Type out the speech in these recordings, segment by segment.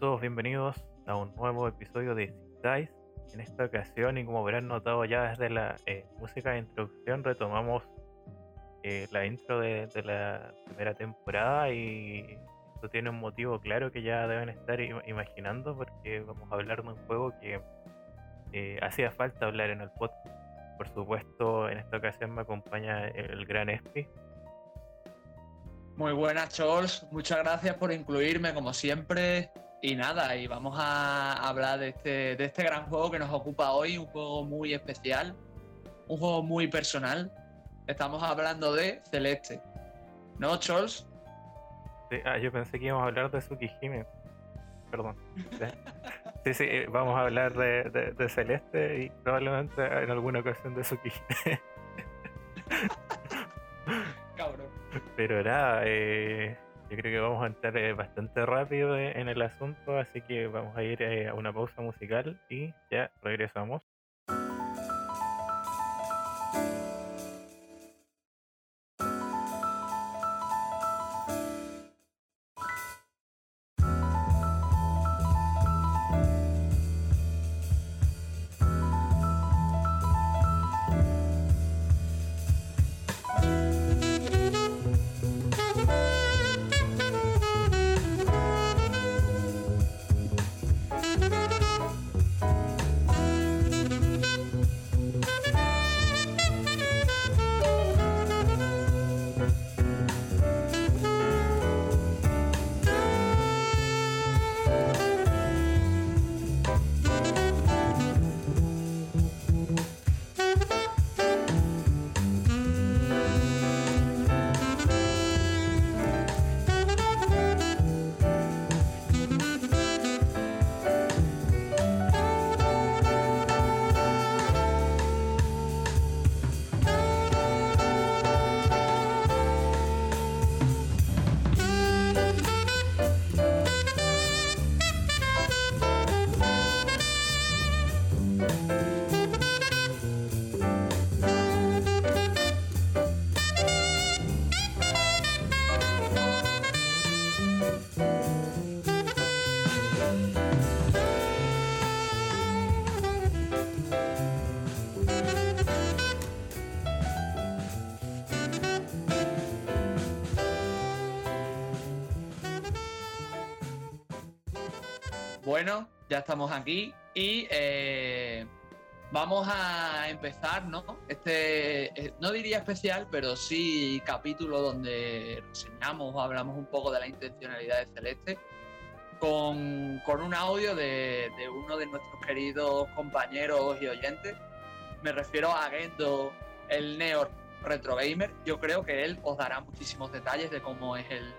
Todos bienvenidos a un nuevo episodio de Dice. En esta ocasión, y como habrán notado ya desde la eh, música de introducción, retomamos eh, la intro de, la primera temporada y esto tiene un motivo claro que ya deben estar imaginando porque vamos a hablar de un juego que eh, hacía falta hablar en el podcast. Por supuesto, en esta ocasión me acompaña el gran Espi. Muy buenas, Chols. Muchas gracias por incluirme, como siempre. Y nada, y vamos a hablar de este, de este gran juego que nos ocupa hoy, un juego muy especial, un juego muy personal. Estamos hablando de Celeste. ¿No, Chols? Sí, ah, yo pensé que íbamos a hablar de Tsukihime. Perdón. Sí, sí, eh, vamos a hablar de, de Celeste y probablemente en alguna ocasión de Tsukihime. Pero nada, eh, yo creo que vamos a entrar eh, bastante rápido eh, en el asunto, así que vamos a ir a una pausa musical y ya regresamos. Ya estamos aquí y eh, vamos a empezar, ¿no? Este, eh, no diría especial, pero sí capítulo donde reseñamos o hablamos un poco de la intencionalidad de Celeste con, un audio de, uno de nuestros queridos compañeros y oyentes. Me refiero a Gendo, el Neo Retro Gamer. Yo creo que él os dará muchísimos detalles de cómo es el,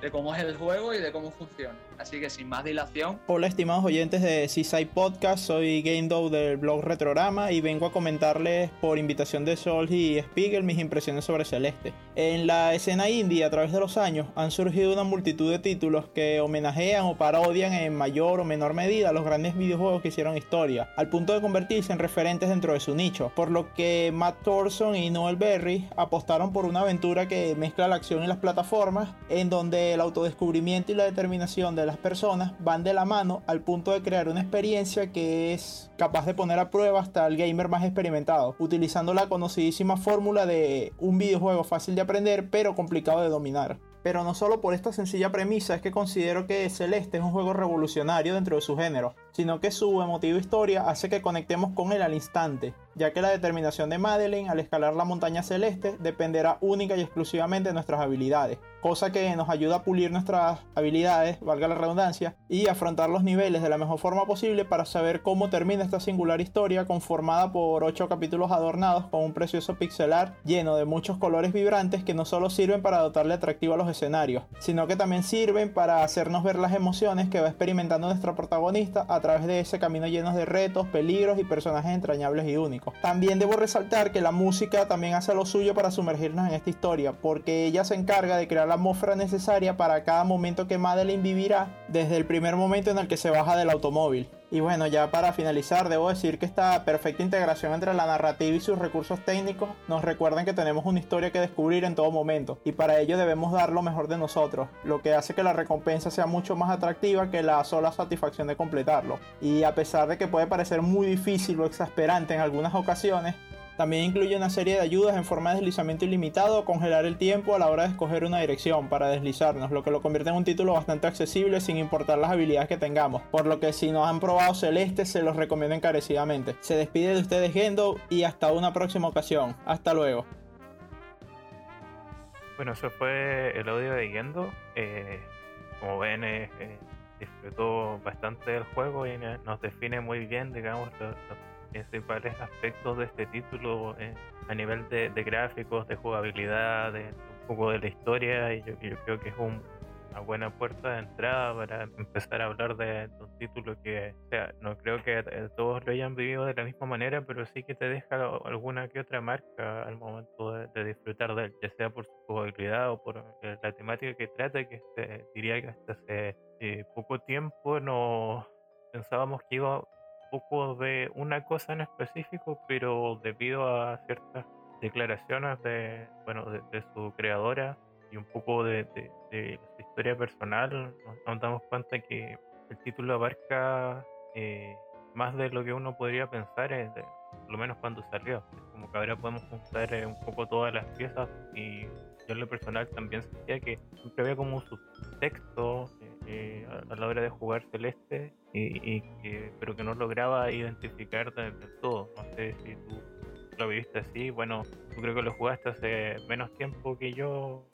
de cómo es el juego y de cómo funciona. Así que sin más dilación. Hola estimados oyentes de Seaside Podcast, soy Game del blog Retrorama y vengo a comentarles por invitación de Sol y Spiegel mis impresiones sobre Celeste. En la escena indie a través de los años han surgido una multitud de títulos que homenajean o parodian en mayor o menor medida los grandes videojuegos que hicieron historia, al punto de convertirse en referentes dentro de su nicho, por lo que Matt Thorson y Noel Berry apostaron por una aventura que mezcla la acción y las plataformas, en donde el autodescubrimiento y la determinación de las personas van de la mano al punto de crear una experiencia que es capaz de poner a prueba hasta el gamer más experimentado, utilizando la conocidísima fórmula de un videojuego fácil de aprender pero complicado de dominar. Pero no solo por esta sencilla premisa es que considero que Celeste es un juego revolucionario dentro de su género. Sino que su emotiva historia hace que conectemos con él al instante, ya que la determinación de Madeleine al escalar la montaña celeste dependerá única y exclusivamente de nuestras habilidades, cosa que nos ayuda a pulir nuestras habilidades, valga la redundancia, y afrontar los niveles de la mejor forma posible para saber cómo termina esta singular historia conformada por 8 capítulos adornados con un precioso pixelar lleno de muchos colores vibrantes que no solo sirven para dotarle atractivo a los escenarios, sino que también sirven para hacernos ver las emociones que va experimentando nuestra protagonista través de ese camino lleno de retos, peligros y personajes entrañables y únicos. También debo resaltar que la música también hace lo suyo para sumergirnos en esta historia, porque ella se encarga de crear la atmósfera necesaria para cada momento que Madeline vivirá desde el primer momento en el que se baja del automóvil. Y bueno, ya para finalizar, debo decir que esta perfecta integración entre la narrativa y sus recursos técnicos nos recuerdan que tenemos una historia que descubrir en todo momento, y para ello debemos dar lo mejor de nosotros, lo que hace que la recompensa sea mucho más atractiva que la sola satisfacción de completarlo. Y a pesar de que puede parecer muy difícil o exasperante en algunas ocasiones, también incluye una serie de ayudas en forma de deslizamiento ilimitado o congelar el tiempo a la hora de escoger una dirección para deslizarnos, lo que lo convierte en un título bastante accesible sin importar las habilidades que tengamos. Por lo que si no han probado Celeste se los recomiendo encarecidamente. Se despide de ustedes Gendo y hasta una próxima ocasión. Hasta luego. Bueno, eso fue el audio de Gendo. Eh, como ven, eh, eh, disfrutó bastante del juego y nos define muy bien, digamos, los principales aspectos de este título eh, a nivel de, gráficos, de jugabilidad, de un poco de la historia y yo, creo que es una buena puerta de entrada para empezar a hablar de, un título que, no creo que eh, todos lo hayan vivido de la misma manera, pero sí que te deja alguna que otra marca al momento de, disfrutar de él, ya sea por su jugabilidad o por eh, la temática que trata, que diría que hasta hace poco tiempo no pensábamos que iba poco de una cosa en específico, pero debido a ciertas declaraciones de, bueno, de, su creadora y un poco de, su historia personal, nos, damos cuenta que el título abarca eh, más de lo que uno podría pensar, eh, por lo menos cuando salió. Como que ahora podemos juntar eh, un poco todas las piezas y yo en lo personal también sentía que siempre había como un subtexto a, la hora de jugar Celeste, y, que, pero que no lograba identificar del, todo. No sé si tú lo viste así. Bueno, tú creo que lo jugaste hace menos tiempo que yo.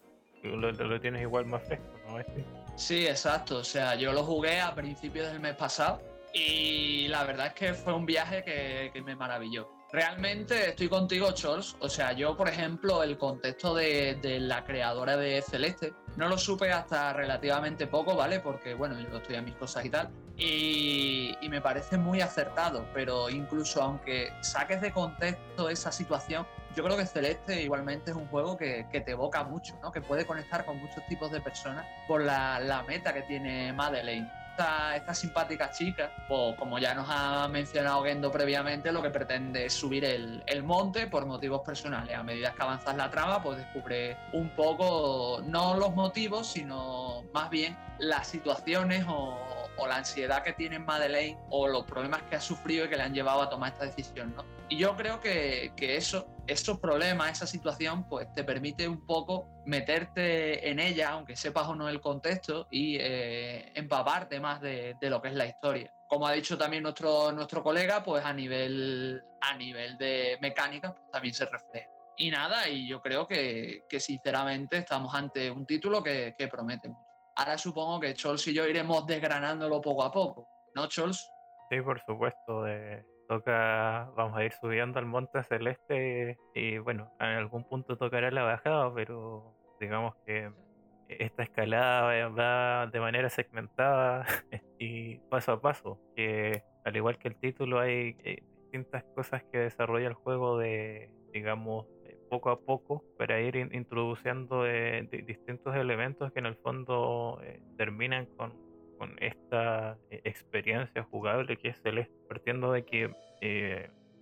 Lo, lo tienes igual más fresco, ¿no? Este. Sí, exacto. O sea, yo lo jugué a principios del mes pasado y la verdad es que fue un viaje que, que me maravilló. Realmente estoy contigo, Charles. O sea, yo, por ejemplo, el contexto de, de, la creadora de Celeste no lo supe hasta relativamente poco, ¿vale? Porque, bueno, yo a mis cosas y tal. Y, me parece muy acertado, pero incluso aunque saques de contexto esa situación, yo creo que Celeste igualmente es un juego que, te evoca mucho, ¿no? Que puede conectar con muchos tipos de personas por la meta que tiene Madeleine esta, simpática chica, pues como ya nos ha mencionado Gendo previamente, lo que pretende es subir el, el, monte por motivos personales. A medida que avanzas la trama, pues descubre un poco, no los motivos, sino más bien las situaciones o, o la ansiedad que tiene Madeleine o los problemas que ha sufrido y que le han llevado a tomar esta decisión, ¿no? Y yo creo que, que eso, esos problemas, esa situación, pues te permite un poco meterte en ella, aunque sepas o no el contexto, y eh, empaparte más de, de, lo que es la historia. Como ha dicho también nuestro, nuestro colega, pues a nivel, a nivel de mecánica pues también se refleja. Y nada, y yo creo que, que sinceramente estamos ante un título que, que promete mucho. Ahora supongo que Chols y yo iremos desgranándolo poco a poco, ¿no, Chols? Sí, por supuesto. De, toca, vamos a ir subiendo al monte celeste y, bueno, en algún punto tocará la bajada, pero digamos que esta escalada va de manera segmentada y paso a paso, que al igual que el título hay eh, distintas cosas que desarrolla el juego de, digamos, poco a poco para ir introduciendo eh, distintos elementos que en el fondo eh, terminan con, esta eh, experiencia jugable que es Celeste, partiendo de que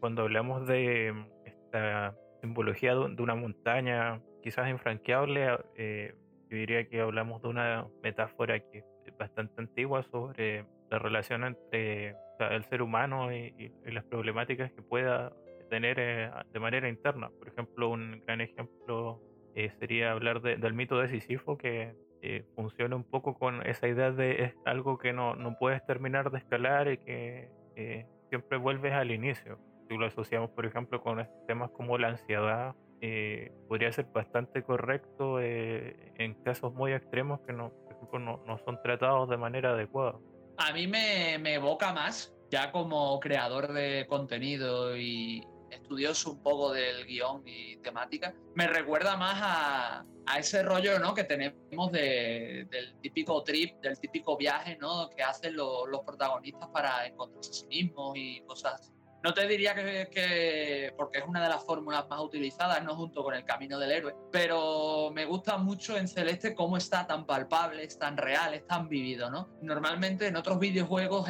cuando hablamos de esta simbología de, una montaña quizás infranqueable, yo diría que hablamos de una metáfora que es bastante antigua sobre la relación entre el ser humano y las problemáticas que pueda tener eh, de manera interna. Por ejemplo, un gran ejemplo eh, sería hablar del mito de Sísifo, que eh, funciona un poco con esa idea de es algo que no, no puedes terminar de escalar y que eh, siempre vuelves al inicio. Si lo asociamos, por ejemplo, con temas como la ansiedad, eh, podría ser bastante correcto en casos muy extremos que no, por ejemplo, no, no, son tratados de manera adecuada. A mí me, me evoca más, ya como creador de contenido y, estudioso un poco del guion y temática, me recuerda más a, a ese rollo ¿no? que tenemos de, del típico trip, del típico viaje ¿no? que hacen los protagonistas para encontrarse a sí mismos y cosas así. No te diría que, porque es una de las fórmulas más utilizadas, no junto con el camino del héroe, pero me gusta mucho en Celeste cómo está tan palpable, es tan real, es tan vivido, ¿no? Normalmente en otros videojuegos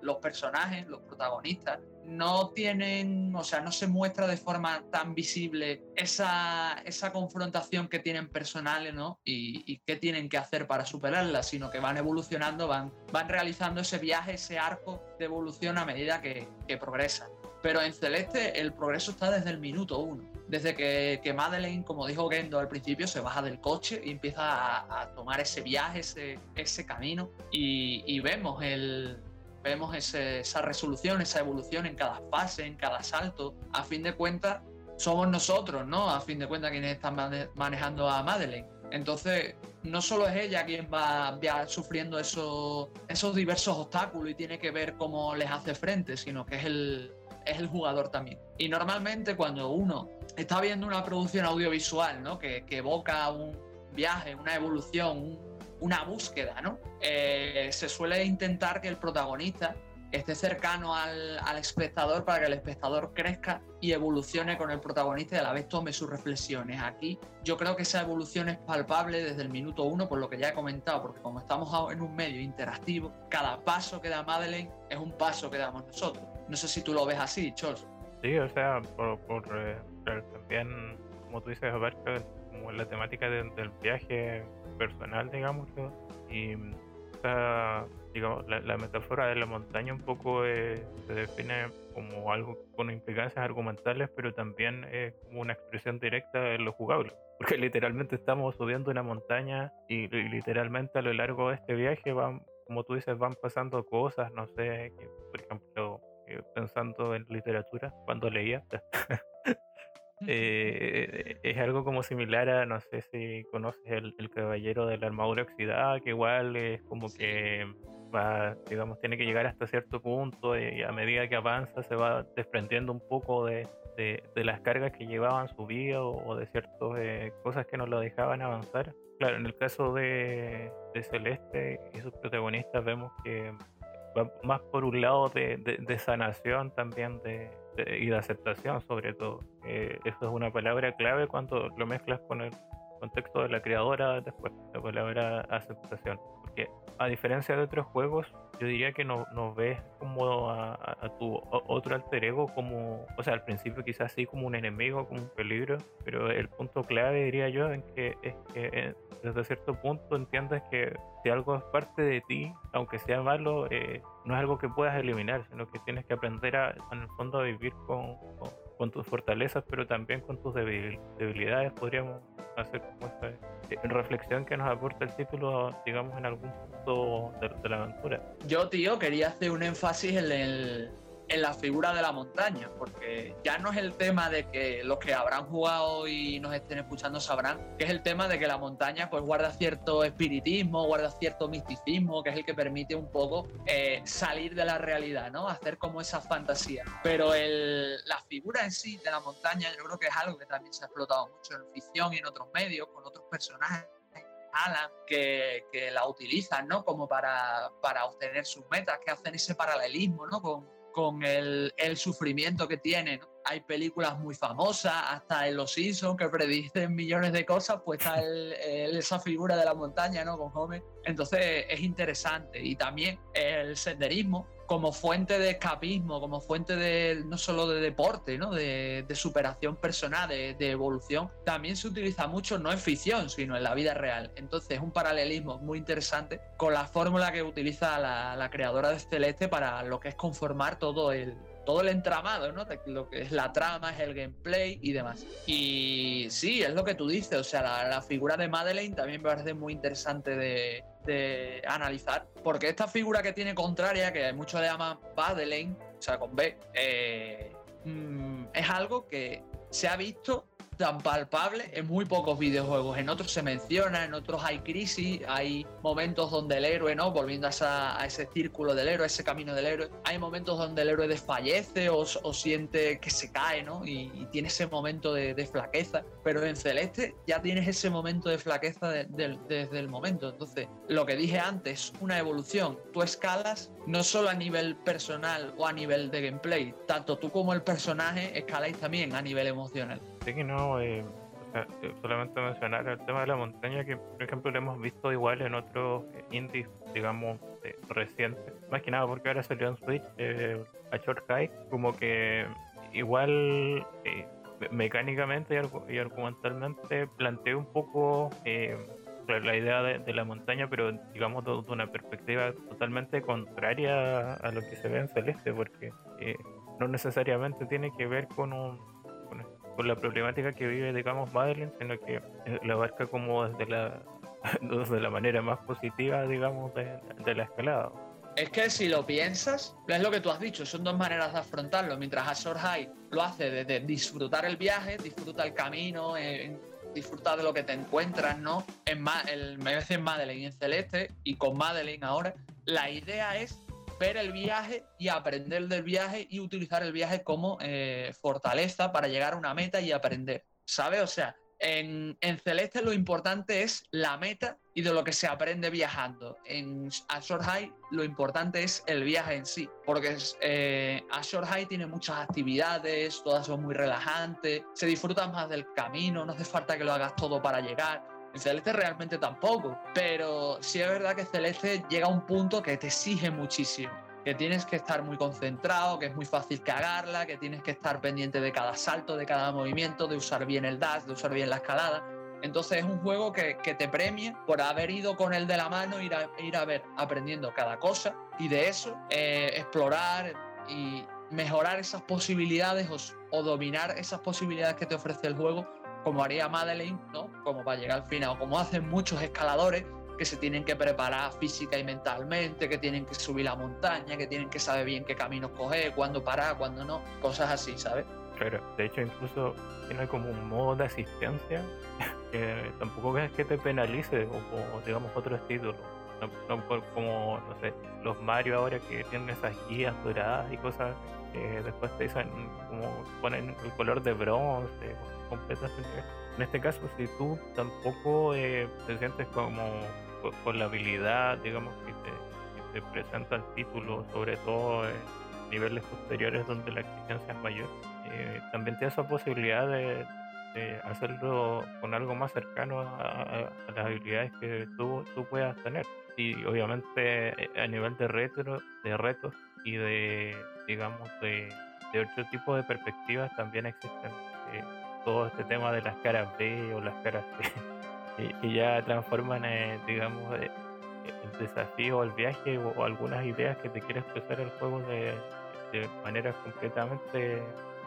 los personajes, los protagonistas, no tienen, o sea, no se muestra de forma tan visible esa, esa confrontación que tienen personales, ¿no? Y, y, qué tienen que hacer para superarla, sino que van evolucionando, van, van realizando ese viaje, ese arco de evolución a medida que, que progresan. Pero en Celeste el progreso está desde el minuto uno. Desde que, que Madeleine, como dijo Gendo al principio, se baja del coche y empieza a, tomar ese viaje, ese, ese camino. Y vemos el, vemos esa resolución, esa evolución en cada fase, en cada salto. A fin de cuentas, somos nosotros, ¿no? A fin de cuentas, quienes están manejando a Madeleine. Entonces, no solo es ella quien va, sufriendo esos, esos diversos obstáculos y tiene que ver cómo les hace frente, sino que es el, es el jugador también. Y normalmente cuando uno está viendo una producción audiovisual, ¿no? Que, que evoca un viaje, una evolución, un, una búsqueda, ¿no? Eh, se suele intentar que el protagonista esté cercano al, espectador para que el espectador crezca y evolucione con el protagonista y a la vez tome sus reflexiones. Aquí yo creo que esa evolución es palpable desde el minuto uno, por lo que ya he comentado, porque como estamos en un medio interactivo, cada paso que da Madeleine es un paso que damos nosotros. No sé si tú lo ves así, Charles. Sí, o sea, por, eh, también, como tú dices, abarca como la temática del viaje personal, digamos. Y digamos, la, metáfora de la montaña un poco eh, se define como algo con implicancias argumentales, pero también es como una expresión directa de lo jugable. Porque literalmente estamos subiendo una montaña y, literalmente a lo largo de este viaje van, como tú dices, van pasando cosas, no sé, que, por ejemplo, eh, pensando en literatura, cuando leía, Eh, es algo como similar a, no sé si conoces el, caballero de la armadura oxidada, que igual es como que va, digamos, tiene que llegar hasta cierto punto y a medida que avanza se va desprendiendo un poco de, de, las cargas que llevaban su vida o, de ciertas eh, cosas que no lo dejaban avanzar. Claro, en el caso de, de Celeste y sus protagonistas vemos que va más por un lado de, de sanación también de, y de aceptación sobre todo. Eh, eso es una palabra clave cuando lo mezclas con el contexto de la creadora después, la palabra aceptación. A diferencia de otros juegos, yo diría que no, no ves como a, tu otro alter ego como, o sea, al principio quizás sí como un enemigo, como un peligro, pero el punto clave diría yo en que es que eh, desde cierto punto entiendes que si algo es parte de ti, aunque sea malo, eh, no es algo que puedas eliminar, sino que tienes que aprender a, en el fondo a vivir con con tus fortalezas, pero también con tus debilidades. Podríamos hacer como esta eh, reflexión que nos aporta el título, digamos, en algún punto de, la aventura. Yo, tío, quería hacer un énfasis en el, en la figura de la montaña, porque ya no es el tema de que los que habrán jugado y nos estén escuchando sabrán, que es el tema de que la montaña pues guarda cierto espiritismo, guarda cierto misticismo, que es el que permite un poco eh, salir de la realidad, ¿no? Hacer como esa fantasía. Pero el, la figura en sí de la montaña yo creo que es algo que también se ha explotado mucho en ficción y en otros medios, con otros personajes Alan, que, que, la utilizan, ¿no? Como para, para obtener sus metas, que hacen ese paralelismo, ¿no? Con, con el, sufrimiento que tiene. Hay películas muy famosas, hasta en Los Simpsons, que predicen millones de cosas, pues está el, esa figura de la montaña, ¿no? Con Homer. Entonces es interesante. Y también el senderismo, como fuente de escapismo, como fuente de no solo de deporte, ¿no? de, superación personal, de, evolución, también se utiliza mucho no en ficción, sino en la vida real. Entonces es un paralelismo muy interesante con la fórmula que utiliza la, creadora de Celeste para lo que es conformar todo el, todo el entramado, ¿no? De lo que es la trama, es el gameplay y demás. Y sí, es lo que tú dices, o sea, la, figura de Madeleine también me parece muy interesante de, analizar, porque esta figura que tiene contraria, que muchos le llaman Madeleine, o sea, con B, eh, mm, es algo que se ha visto tan palpable en muy pocos videojuegos. En otros se menciona, en otros hay crisis, hay momentos donde el héroe, ¿no? Volviendo a, ese círculo del héroe, ese camino del héroe, hay momentos donde el héroe desfallece o, siente que se cae, ¿no? Y, tiene ese momento de, flaqueza. Pero en Celeste ya tienes ese momento de flaqueza desde el momento. Entonces, lo que dije antes, una evolución. Tú escalas no solo a nivel personal o a nivel de gameplay, tanto tú como el personaje escaláis también a nivel emocional. Sí que no, eh, eh, solamente mencionar el tema de la montaña, que por ejemplo lo hemos visto igual en otros indies, digamos, recientes. Más que nada porque ahora salió en Switch eh, a Short High, como que igual mecánicamente y, argumentalmente plantea un poco la idea de, la montaña, pero digamos de, una perspectiva totalmente contraria a lo que se ve en Celeste, porque eh, no necesariamente tiene que ver con un con, la problemática que vive, digamos, Madeline, sino que eh, la abarca como desde la, desde la manera más positiva, digamos, de, la escalada. Es que si lo piensas, es lo que tú has dicho, son dos maneras de afrontarlo. Mientras Azor High lo hace desde disfrutar el viaje, disfruta el camino, en disfrutar de lo que te encuentras, ¿no? En el, me en Madeleine en Celeste, y con Madeleine ahora, la idea es ver el viaje y aprender del viaje y utilizar el viaje como eh, fortaleza para llegar a una meta y aprender, ¿sabes? O sea, en, Celeste lo importante es la meta y de lo que se aprende viajando. En Azure High lo importante es el viaje en sí, porque eh, Azure High tiene muchas actividades, todas son muy relajantes, se disfruta más del camino, no hace falta que lo hagas todo para llegar. Celeste realmente tampoco, pero sí es verdad que Celeste llega a un punto que te exige muchísimo que tienes que estar muy concentrado, que es muy fácil cagarla, que tienes que estar pendiente de cada salto, de cada movimiento, de usar bien el dash, de usar bien la escalada. Entonces es un juego que, te premia por haber ido con él de la mano, ir a, ir a ver aprendiendo cada cosa y de eso eh, explorar y mejorar esas posibilidades o, dominar esas posibilidades que te ofrece el juego, como haría Madeleine, ¿no? Como para llegar al final, o como hacen muchos escaladores que se tienen que preparar física y mentalmente, que tienen que subir la montaña, que tienen que saber bien qué camino coger, cuándo parar, cuándo no, cosas así, ¿sabes? Claro, de hecho incluso tiene como un modo de asistencia que tampoco es que te penalice o, digamos otros títulos. No, como, no sé, los Mario ahora que tienen esas guías doradas y cosas, que después te dicen como ponen el color de bronce, completas. En este caso, si tú tampoco eh, te sientes como con, la habilidad, digamos, que te, presenta el título, sobre todo en niveles posteriores donde la exigencia es mayor, eh, también tienes esa posibilidad de, hacerlo con algo más cercano a, las habilidades que tú, tú, puedas tener. Y obviamente eh, a nivel de, retro, de retos y de, digamos, de, otro tipo de perspectivas también existen. Todo este tema de las caras B o las caras C y, ya transforman, eh, digamos, eh, el desafío, el viaje o, algunas ideas que te quiere expresar el juego de, de maneras completamente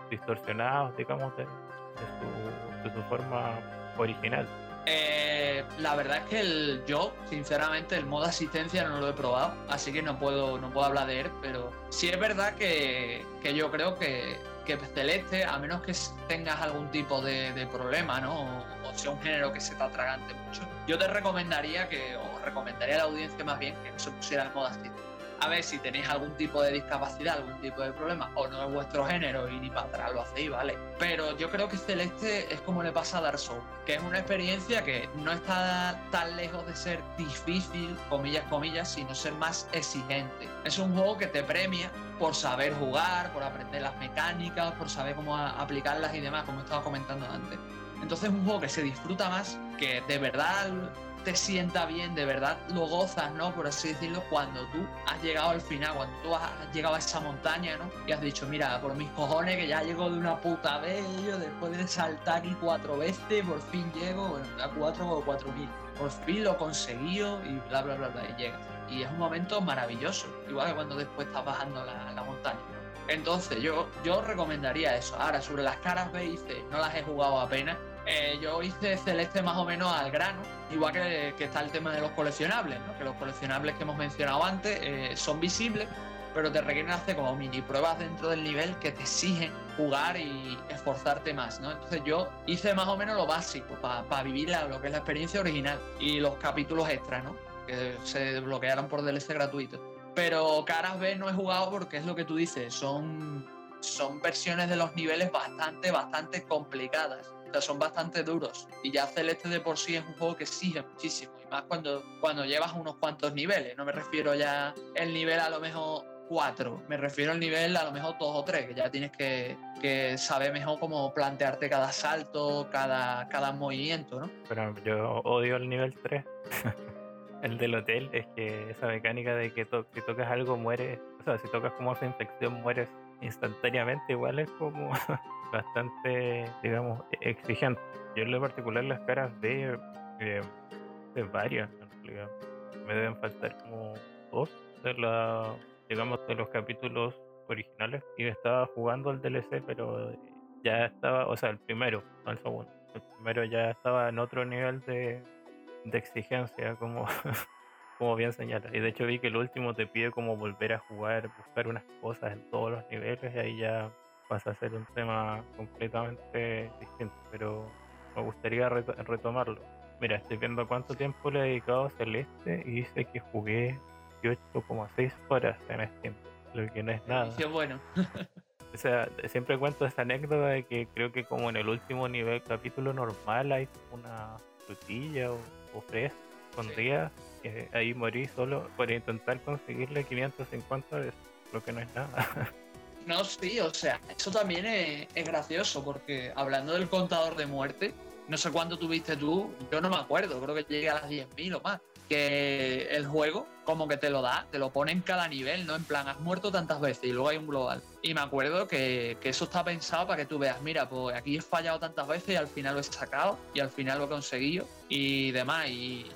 distorsionadas, digamos, de, su, de su forma original. Eh, la verdad es que el, yo, sinceramente, el modo asistencia no lo he probado, así que no puedo, no puedo hablar de él, pero sí es verdad que, que yo creo que, que Celeste, a menos que tengas algún tipo de, problema, ¿no? O, sea un género que se te atragante mucho, yo te recomendaría que, o recomendaría a la audiencia más bien que no se pusiera el modo asistencia a ver si tenéis algún tipo de discapacidad, algún tipo de problema, o no es vuestro género y ni para atrás lo hacéis, ¿vale? Pero yo creo que Celeste es como le pasa a Dark Souls, que es una experiencia que no está tan lejos de ser difícil, comillas, comillas, sino ser más exigente. Es un juego que te premia por saber jugar, por aprender las mecánicas, por saber cómo aplicarlas y demás, como estaba comentando antes. Entonces es un juego que se disfruta más, que de verdad te sienta bien, de verdad lo gozas, ¿no? Por así decirlo, cuando tú has llegado al final, cuando tú has llegado a esa montaña, ¿no? Y has dicho, mira, por mis cojones que ya llego de una puta vez, yo después de saltar aquí cuatro veces, por fin llego, bueno, a cuatro o cuatro mil. Por fin lo he conseguido y bla, bla, bla, bla, y llegas. Y es un momento maravilloso, igual que cuando después estás bajando la, la montaña. Entonces, yo, yo recomendaría eso. Ahora, sobre las caras B y no las he jugado apenas. Eh, yo hice Celeste más o menos al grano, igual que, está el tema de los coleccionables, ¿no? que los coleccionables que hemos mencionado antes eh, son visibles, pero te requieren hacer como mini pruebas dentro del nivel que te exigen jugar y esforzarte más, ¿no? Entonces yo hice más o menos lo básico para vivir lo que es la experiencia original y los capítulos extra, ¿no? Que se desbloquearon por DLC gratuito. Pero Caras B no he jugado porque es lo que tú dices, son, son versiones de los niveles bastante, bastante complicadas. O sea, son bastante duros. Y ya Celeste de por sí es un juego que exige muchísimo. Y más cuando, cuando llevas unos cuantos niveles. No me refiero ya el nivel a lo mejor cuatro. Me refiero al nivel a lo mejor dos o tres, que ya tienes que, que saber mejor cómo plantearte cada salto, cada, cada movimiento, ¿no? Pero yo odio el nivel 3. el del hotel es que esa mecánica de que si tocas algo mueres, o sea, si tocas como esa infección mueres instantáneamente, igual es como bastante, digamos, exigente. Yo en lo particular las caras de, eh, de varias, me deben faltar como dos de la digamos, de los capítulos originales y estaba jugando el DLC, pero ya estaba, o sea, el primero, no el segundo. El primero ya estaba en otro nivel de, de exigencia, como, como bien señala. Y de hecho vi que el último te pide como volver a jugar, buscar unas cosas en todos los niveles y ahí ya pasa a ser un tema completamente distinto. Pero me gustaría retomarlo. Mira, estoy viendo cuánto tiempo le he dedicado a Celeste y dice que jugué 18,6 horas en Steam, lo que no es nada. bueno. o sea, siempre cuento esta anécdota de que creo que como en el último nivel, capítulo normal, hay una frutilla o, o fresa escondida, que ahí morí solo por intentar conseguirle 550 veces, lo que no es nada. No, sí, o sea, eso también es, es, gracioso porque hablando del contador de muerte, no sé cuánto tuviste tú, yo no me acuerdo, creo que llegué a las 10.000 o más que el juego como que te lo da, te lo pone en cada nivel, ¿no? En plan, has muerto tantas veces y luego hay un global. Y me acuerdo que, eso está pensado para que tú veas, mira, pues aquí he fallado tantas veces y al final lo he sacado y al final lo he conseguido y demás. Y,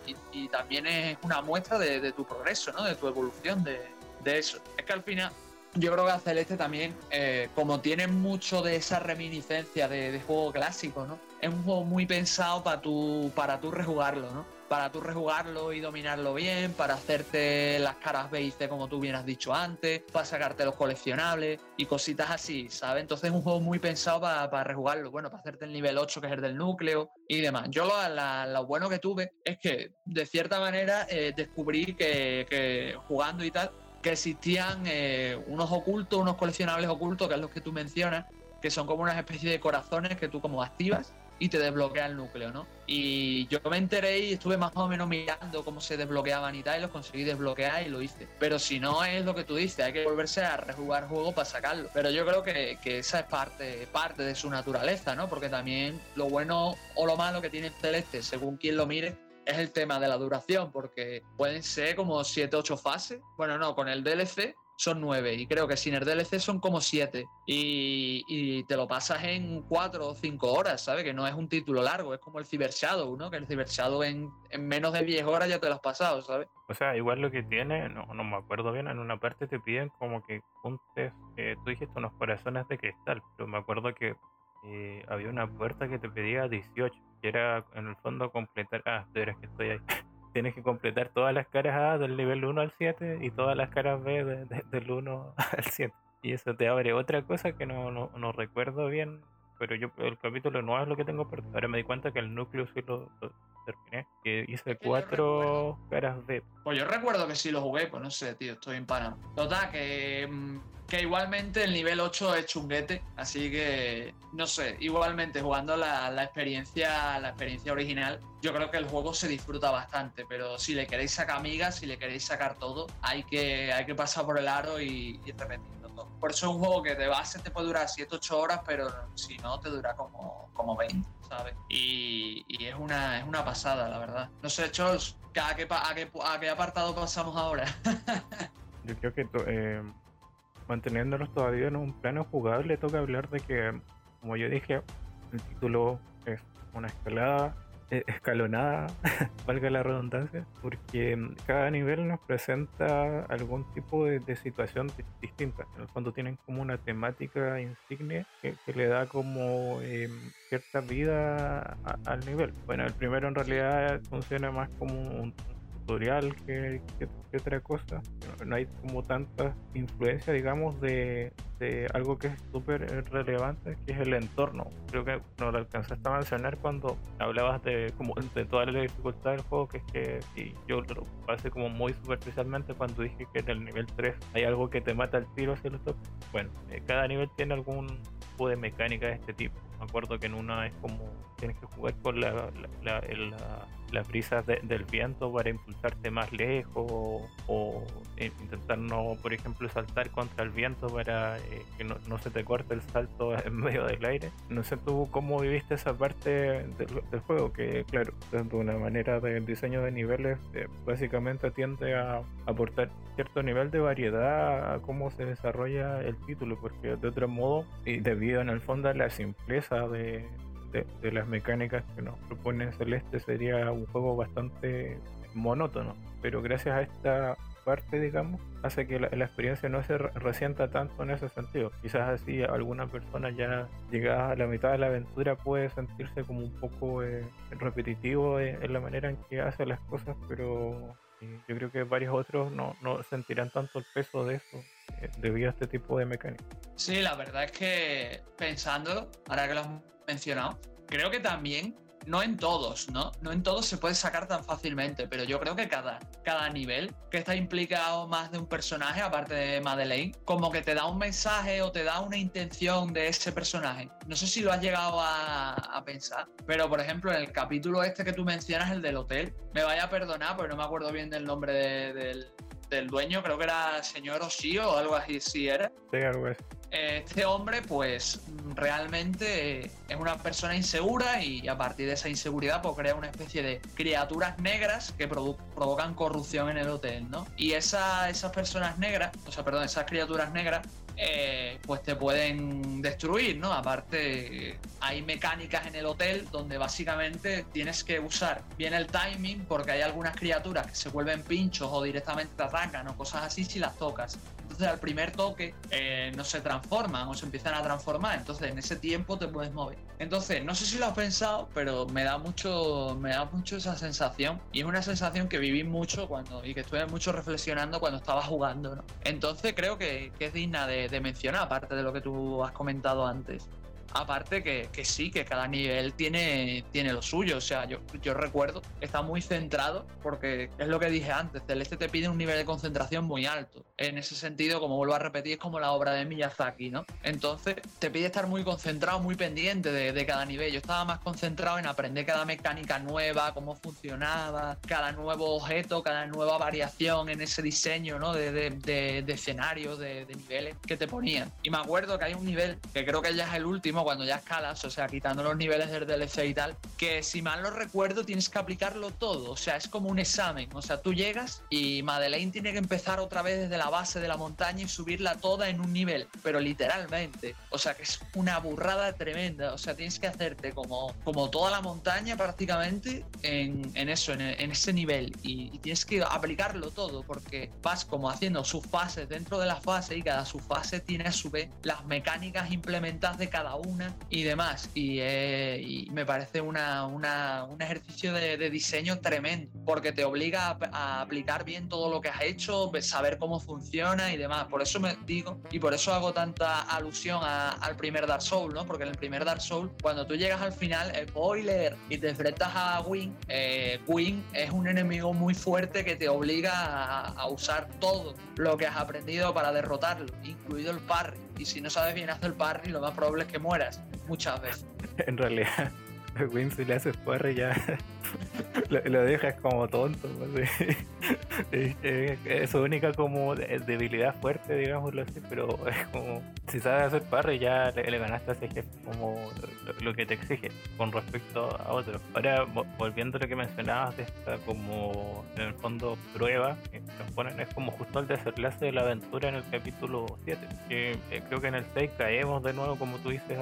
también es una muestra de, tu progreso, ¿no? De tu evolución, de, eso. Es que al final yo creo que a Celeste también, eh, como tiene mucho de esa reminiscencia de, de, juego clásico, ¿no? Es un juego muy pensado para tú, para tú rejugarlo, ¿no? Para tú rejugarlo y dominarlo bien, para hacerte las caras B y C como tú bien has dicho antes, para sacarte los coleccionables y cositas así, ¿sabes? Entonces es un juego muy pensado para, rejugarlo, bueno, para hacerte el nivel 8 que es el del núcleo y demás. Yo lo, bueno que tuve es que de cierta manera eh, descubrí que, jugando y tal, que existían eh, unos ocultos, unos coleccionables ocultos, que es los que tú mencionas, que son como una especie de corazones que tú como activas y te desbloquea el núcleo, ¿no? Y yo me enteré y estuve más o menos mirando cómo se desbloqueaban y tal, y los conseguí desbloquear y lo hice. Pero si no es lo que tú dices, hay que volverse a rejugar juego para sacarlo. Pero yo creo que, que, esa es parte, parte de su naturaleza, ¿no? Porque también lo bueno o lo malo que tiene Celeste, según quien lo mire, es el tema de la duración, porque pueden ser como 7, 8 fases. Bueno, no, con el DLC son nueve y creo que sin el DLC son como siete y, te lo pasas en cuatro o cinco horas, ¿sabes? Que no es un título largo, es como el Cyber Shadow, ¿no? Que el Cyber Shadow en, menos de 10 horas ya te lo has pasado, ¿sabes? O sea, igual lo que tiene, no, no me acuerdo bien, en una parte te piden como que juntes, eh, tú dijiste unos corazones de cristal, pero me acuerdo que eh, había una puerta que te pedía 18, que era en el fondo completar, ah, tú eres que estoy ahí. tienes que completar todas las caras A del nivel 1 al 7 y todas las caras B del 1 al 7. Y eso te abre otra cosa que no, no, recuerdo bien, pero yo el capítulo no es lo que tengo, pero ahora me di cuenta que el núcleo sí lo, terminé, que hice cuatro caras B. Pues yo recuerdo que sí lo jugué, pues no sé, tío, estoy en pana. Total, que mm, que igualmente el nivel 8 es chunguete, así que no sé, igualmente jugando la, experiencia la experiencia original, yo creo que el juego se disfruta bastante, pero si le queréis sacar amigas, si le queréis sacar todo, hay que, hay que pasar por el aro y, y repetiendo todo. Por eso es un juego que de base te puede durar 7-8 horas, pero si no te dura como, como 20, ¿sabes? Y, es, una, es una pasada, la verdad. No sé, Charles, ¿a qué, a qué, a qué apartado pasamos ahora? yo creo que... Eh manteniéndonos todavía en un plano jugable, toca hablar de que, como yo dije, el título es una escalada escalonada, valga la redundancia, porque mm, cada nivel nos presenta algún tipo de, situación distinta. En el fondo tienen como una temática insignia que, le da como em, cierta vida al nivel. Bueno, el primero en realidad funciona más como un, tutorial que, otra cosa. No, hay como tanta influencia, digamos, de, algo que es súper relevante, que es el entorno. Creo que no lo alcanzaste a mencionar cuando hablabas de como de toda la dificultad del juego, que es que y yo lo pasé como muy superficialmente cuando dije que en el nivel 3 hay algo que te mata al tiro si lo tocas. Bueno, eh, cada nivel tiene algún tipo de mecánica de este tipo. Me acuerdo que en una es como tienes que jugar con la, la, las brisas del viento para impulsarte más lejos o, intentar no, por ejemplo, saltar contra el viento para eh, que no, se te corte el salto en medio del aire. No sé tú cómo viviste esa parte del, juego, que claro, de una manera de diseño de niveles eh, básicamente tiende a aportar cierto nivel de variedad a cómo se desarrolla el título, porque de otro modo, y debido en el fondo a la simpleza de, de, las mecánicas que nos propone Celeste sería un juego bastante monótono, pero gracias a esta parte, digamos, hace que la, experiencia no se resienta tanto en ese sentido. Quizás así alguna persona ya llegada a la mitad de la aventura puede sentirse como un poco eh, repetitivo en la manera en que hace las cosas, pero eh, yo creo que varios otros no, no sentirán tanto el peso de eso eh, debido a este tipo de mecánicas. Sí, la verdad es que pensando, ahora que lo mencionado, creo que también, no en todos, ¿no? No en todos se puede sacar tan fácilmente, pero yo creo que cada, cada nivel que está implicado más de un personaje, aparte de Madeleine, como que te da un mensaje o te da una intención de ese personaje. No sé si lo has llegado a, pensar, pero por ejemplo, en el capítulo este que tú mencionas, el del hotel, me vaya a perdonar, porque no me acuerdo bien del nombre del, dueño, creo que era señor Oshio o algo así, sí era. Sí, algo este hombre pues realmente es una persona insegura y a partir de esa inseguridad pues crea una especie de criaturas negras que provocan corrupción en el hotel, ¿no? Y esa, esas personas negras, o sea, perdón, esas criaturas negras eh, pues te pueden destruir, ¿no? Aparte, hay mecánicas en el hotel donde básicamente tienes que usar bien el timing porque hay algunas criaturas que se vuelven pinchos o directamente te atacan o cosas así si las tocas. Entonces al primer toque eh, no se transforman o se empiezan a transformar, entonces en ese tiempo te puedes mover. Entonces, no sé si lo has pensado, pero me da mucho, me da mucho esa sensación y es una sensación que viví mucho cuando y que estuve mucho reflexionando cuando estaba jugando, ¿no? Entonces creo que, es digna de mencionar, aparte de lo que tú has comentado antes. Aparte que, que, sí, que cada nivel tiene, tiene lo suyo. O sea, yo, yo recuerdo, está muy centrado porque es lo que dije antes, Celeste te pide un nivel de concentración muy alto. En ese sentido, como vuelvo a repetir, es como la obra de Miyazaki, ¿no? Entonces, te pide estar muy concentrado, muy pendiente de, de cada nivel. Yo estaba más concentrado en aprender cada mecánica nueva, cómo funcionaba, cada nuevo objeto, cada nueva variación en ese diseño, ¿no? De, de, de, escenarios, de, de niveles que te ponían. Y me acuerdo que hay un nivel, que creo que ya es el último, cuando ya escalas, o sea, quitando los niveles del DLC y tal, que si mal no recuerdo tienes que aplicarlo todo, o sea, es como un examen, o sea, tú llegas y Madeleine tiene que empezar otra vez desde la base de la montaña y subirla toda en un nivel, pero literalmente, o sea, que es una burrada tremenda, o sea, tienes que hacerte como, como toda la montaña prácticamente en, en eso, en, en, ese nivel. Y, tienes que aplicarlo todo porque vas como haciendo sus fases dentro de la fase y cada subfase tiene a su vez las mecánicas implementadas de cada uno y demás. Y, eh, me parece una, un ejercicio de, diseño tremendo, porque te obliga a, aplicar bien todo lo que has hecho, saber cómo funciona y demás. Por eso me digo, y por eso hago tanta alusión al primer Dark Souls, ¿no? Porque en el primer Dark Souls, cuando tú llegas al final, spoiler, y te enfrentas a Wing, eh, Wing es un enemigo muy fuerte que te obliga a usar todo lo que has aprendido para derrotarlo, incluido el parry. Y si no sabes bien hacer el parry, lo más probable es que mueras muchas veces. en realidad, Win si le haces parry ya lo, dejas como tonto. Pues, es, su única como debilidad fuerte, digámoslo así, pero es como si sabes hacer parry ya le, ganaste a ese jefe como lo, que te exige con respecto a otros. Ahora, volviendo a lo que mencionabas de esta como en el fondo prueba que nos ponen, es como justo el desenlace de la aventura en el capítulo 7, que eh, creo que en el 6 caemos de nuevo, como tú dices,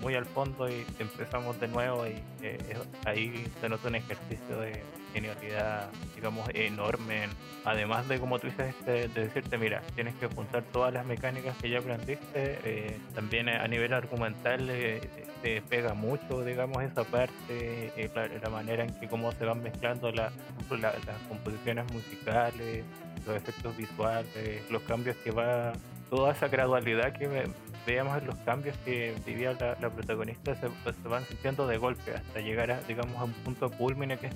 muy al fondo y empezamos de nuevo y eh, ahí se nota un ejercicio de genialidad, digamos, enorme. Además de, como tú dices, este, de, decirte, mira, tienes que apuntar todas las mecánicas que ya aprendiste. Eh, también a nivel argumental eh, te pega mucho, digamos, esa parte, eh, la, manera en que cómo se van mezclando las composiciones musicales, los efectos visuales, los cambios que va, toda esa gradualidad que veíamos los cambios que vivía la, protagonista se, van sintiendo de golpe hasta llegar a, digamos, a un punto culmine que es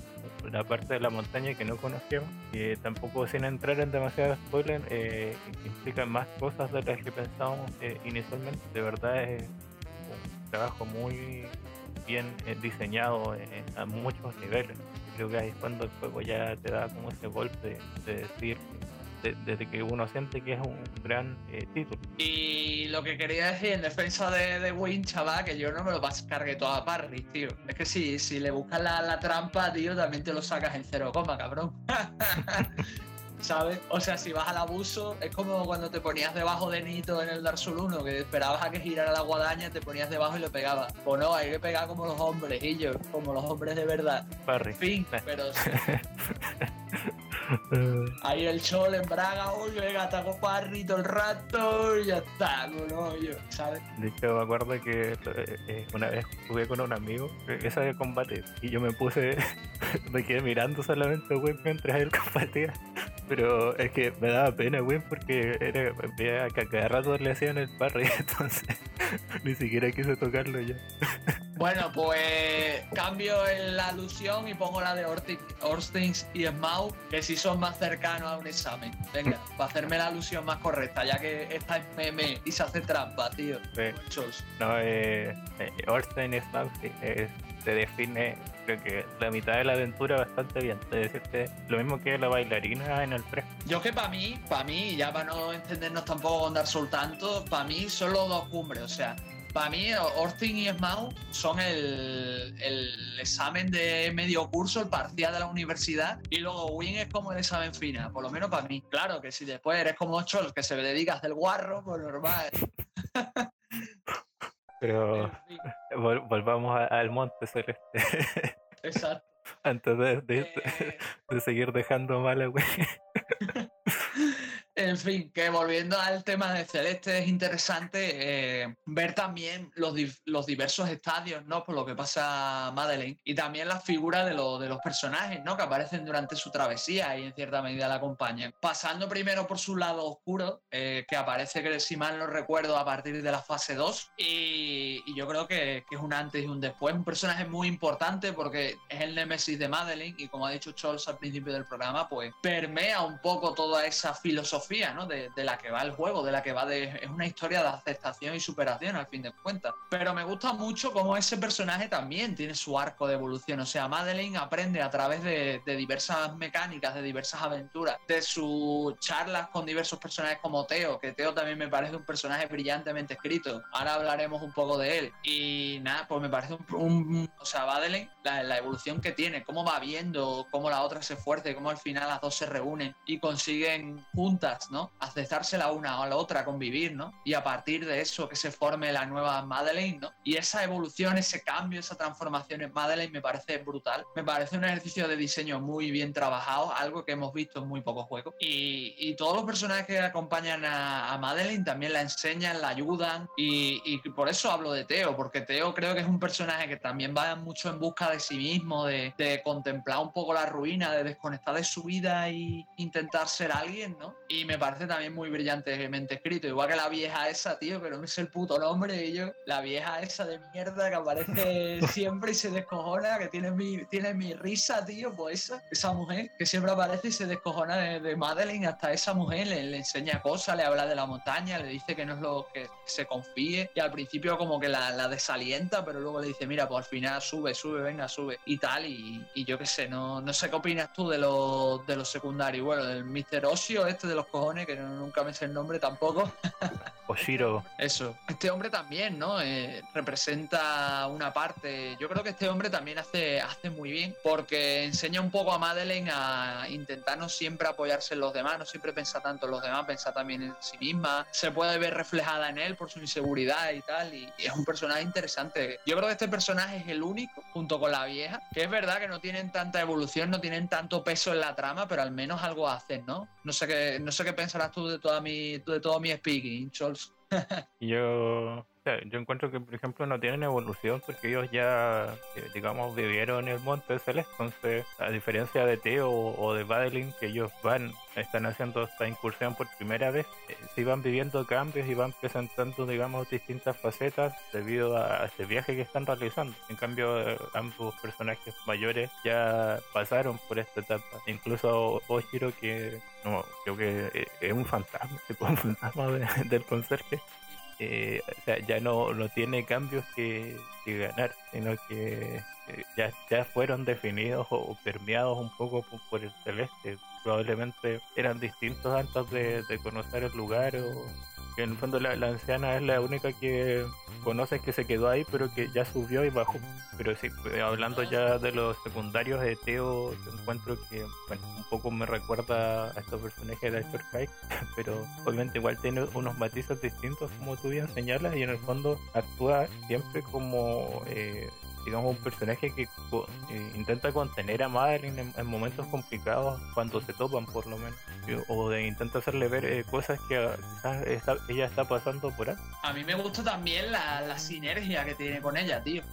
la parte de la montaña que no conocíamos, tampoco sin entrar en demasiado spoiler, eh, implican más cosas de las que pensábamos eh, inicialmente. De verdad es un trabajo muy bien eh, diseñado a muchos niveles. Creo que ahí es cuando el juego ya te da como ese golpe de decir desde que uno siente que es un gran eh, título. Y lo que quería decir en defensa de, de Win, chaval, que yo no me lo cargue toda Parry, tío. Es que si, si le buscas la, la, trampa, tío, también te lo sacas en cero coma, cabrón. ¿Sabes? O sea, si vas al abuso, es como cuando te ponías debajo de Nito en el Dark Souls 1, que esperabas a que girara la guadaña, te ponías debajo y lo pegabas. O no, hay que pegar como los hombres, y yo, como los hombres de verdad. Parry. En fin, pero sí. Ahí el chol en Braga, oye, venga, te hago parrito el rato y ya está, no, yo, ¿sabes? De hecho, me acuerdo que eh, eh, una vez jugué con un amigo, esa de combate, y yo me puse, me quedé mirando solamente, güey, mientras él combatía. Pero es que me daba pena, güey, porque era, veía que a cada rato le hacían el parry, entonces ni siquiera quise tocarlo ya. Bueno, pues cambio la alusión y pongo la de Orstins y Smaug, que sí son más cercanos a un examen. Venga, para hacerme la alusión más correcta, ya que esta es meme y se hace trampa, tío. No, eh, eh, Orstein y Smaug eh, se define, creo que la mitad de la aventura bastante bien. Es decirte, lo mismo que la bailarina en el 3. Yo que para mí, para mí, ya para no entendernos tampoco con Dark Souls tanto, para mí son los dos cumbres, o sea para mí, Ortin y Smaug son el, examen de medio curso, el parcial de la universidad, y luego Win es como el examen final, por lo menos para mí. Claro que si después eres como Chol, que se dedica a hacer guarro, pues normal. Pero volvamos al monte celeste. Exacto. Antes de, de, eh. seguir dejando mal a En fin, que volviendo al tema de Celeste, es interesante eh, ver también los, diversos estadios, ¿no? Por lo que pasa Madeleine. Y también las figuras de, los personajes, ¿no? Que aparecen durante su travesía y en cierta medida la acompañan. Pasando primero por su lado oscuro, eh, que aparece, si mal no recuerdo, a partir de la fase 2. Y, yo creo que, que, es un antes y un después. Un personaje muy importante porque es el némesis de Madeleine y como ha dicho Charles al principio del programa, pues permea un poco toda esa filosofía de, la que va el juego, de la que va de... Es una historia de aceptación y superación al fin de cuentas. Pero me gusta mucho cómo ese personaje también tiene su arco de evolución. O sea, Madeline aprende a través de, diversas mecánicas, de diversas aventuras, de sus charlas con diversos personajes como Teo, que Teo también me parece un personaje brillantemente escrito. Ahora hablaremos un poco de él. Y nada, pues me parece un... o sea, Madeline, la, la evolución que tiene, cómo va viendo, cómo la otra se esfuerza, cómo al final las dos se reúnen y consiguen juntas ¿no? Aceptarse la una a la otra, convivir, ¿no? Y a partir de eso que se forme la nueva Madeleine, ¿no? Y esa evolución, ese cambio, esa transformación en Madeleine me parece brutal. Me parece un ejercicio de diseño muy bien trabajado, algo que hemos visto en muy pocos juegos. Y, todos los personajes que acompañan a, a, Madeleine también la enseñan, la ayudan. Y, por eso hablo de Teo, porque Teo creo que es un personaje que también va mucho en busca de sí mismo, de, de contemplar un poco la ruina, de desconectar de su vida e intentar ser alguien, ¿no? Y me parece también muy brillantemente escrito. Igual que la vieja esa, tío, que no me sé el puto nombre de ellos. La vieja esa de mierda que aparece siempre y se descojona, que tiene mi, tiene mi risa, tío, pues esa, esa mujer que siempre aparece y se descojona de, de Madeline. Hasta esa mujer le, le, enseña cosas, le habla de la montaña, le dice que no es lo que se confíe. Y al principio como que la, la desalienta, pero luego le dice, mira, pues al final sube, sube, venga, sube y tal. Y, y yo qué sé, no, no sé qué opinas tú de los, de los secundarios. Bueno, del Mr. Osio, este de los cojones, que no, nunca me sé el nombre tampoco. Oshiro. Eso. Este hombre también, ¿no? Eh, representa una parte. Yo creo que este hombre también hace, hace muy bien, porque enseña un poco a Madeleine a intentar no siempre apoyarse en los demás, no siempre pensar tanto en los demás, pensar también en sí misma. Se puede ver reflejada en él por su inseguridad y tal, y, y es un personaje interesante. Yo creo que este personaje es el único, junto con la vieja, que es verdad que no tienen tanta evolución, no tienen tanto peso en la trama, pero al menos algo hacen, ¿no? No sé qué, no sé qué pensarás tú de toda mi, de todo mi speaking, Scholz. yo, yo encuentro que, por ejemplo, no tienen evolución porque ellos ya, eh, digamos, vivieron en el monte celeste. Entonces, a diferencia de Teo o de Madeline, que ellos van, están haciendo esta incursión por primera vez, eh, si van viviendo cambios y van presentando, digamos, distintas facetas debido a ese viaje que están realizando. En cambio, ambos personajes mayores ya pasaron por esta etapa. Incluso Oshiro, que no, creo que eh, es un fantasma, tipo un del conserje. Eh, o sea, ya no, no tiene cambios que, ganar, sino que eh, ya, ya fueron definidos o, o permeados un poco por, por, el celeste. Probablemente eran distintos antes de, de conocer el lugar o en el fondo la, la, anciana es la única que conoce que se quedó ahí, pero que ya subió y bajó. Pero sí, hablando ya de los secundarios de Teo, yo encuentro que, bueno, un poco me recuerda a estos personajes de Ashtor Kai, pero obviamente igual tiene unos matices distintos, como tú bien señalas, y en el fondo actúa siempre como. Eh, digamos, un personaje que eh, intenta contener a Madeline en, en, momentos complicados cuando se topan, por lo menos. O de intenta hacerle ver eh, cosas que quizás está, ella está pasando por ahí. A mí me gusta también la, la, sinergia que tiene con ella, tío.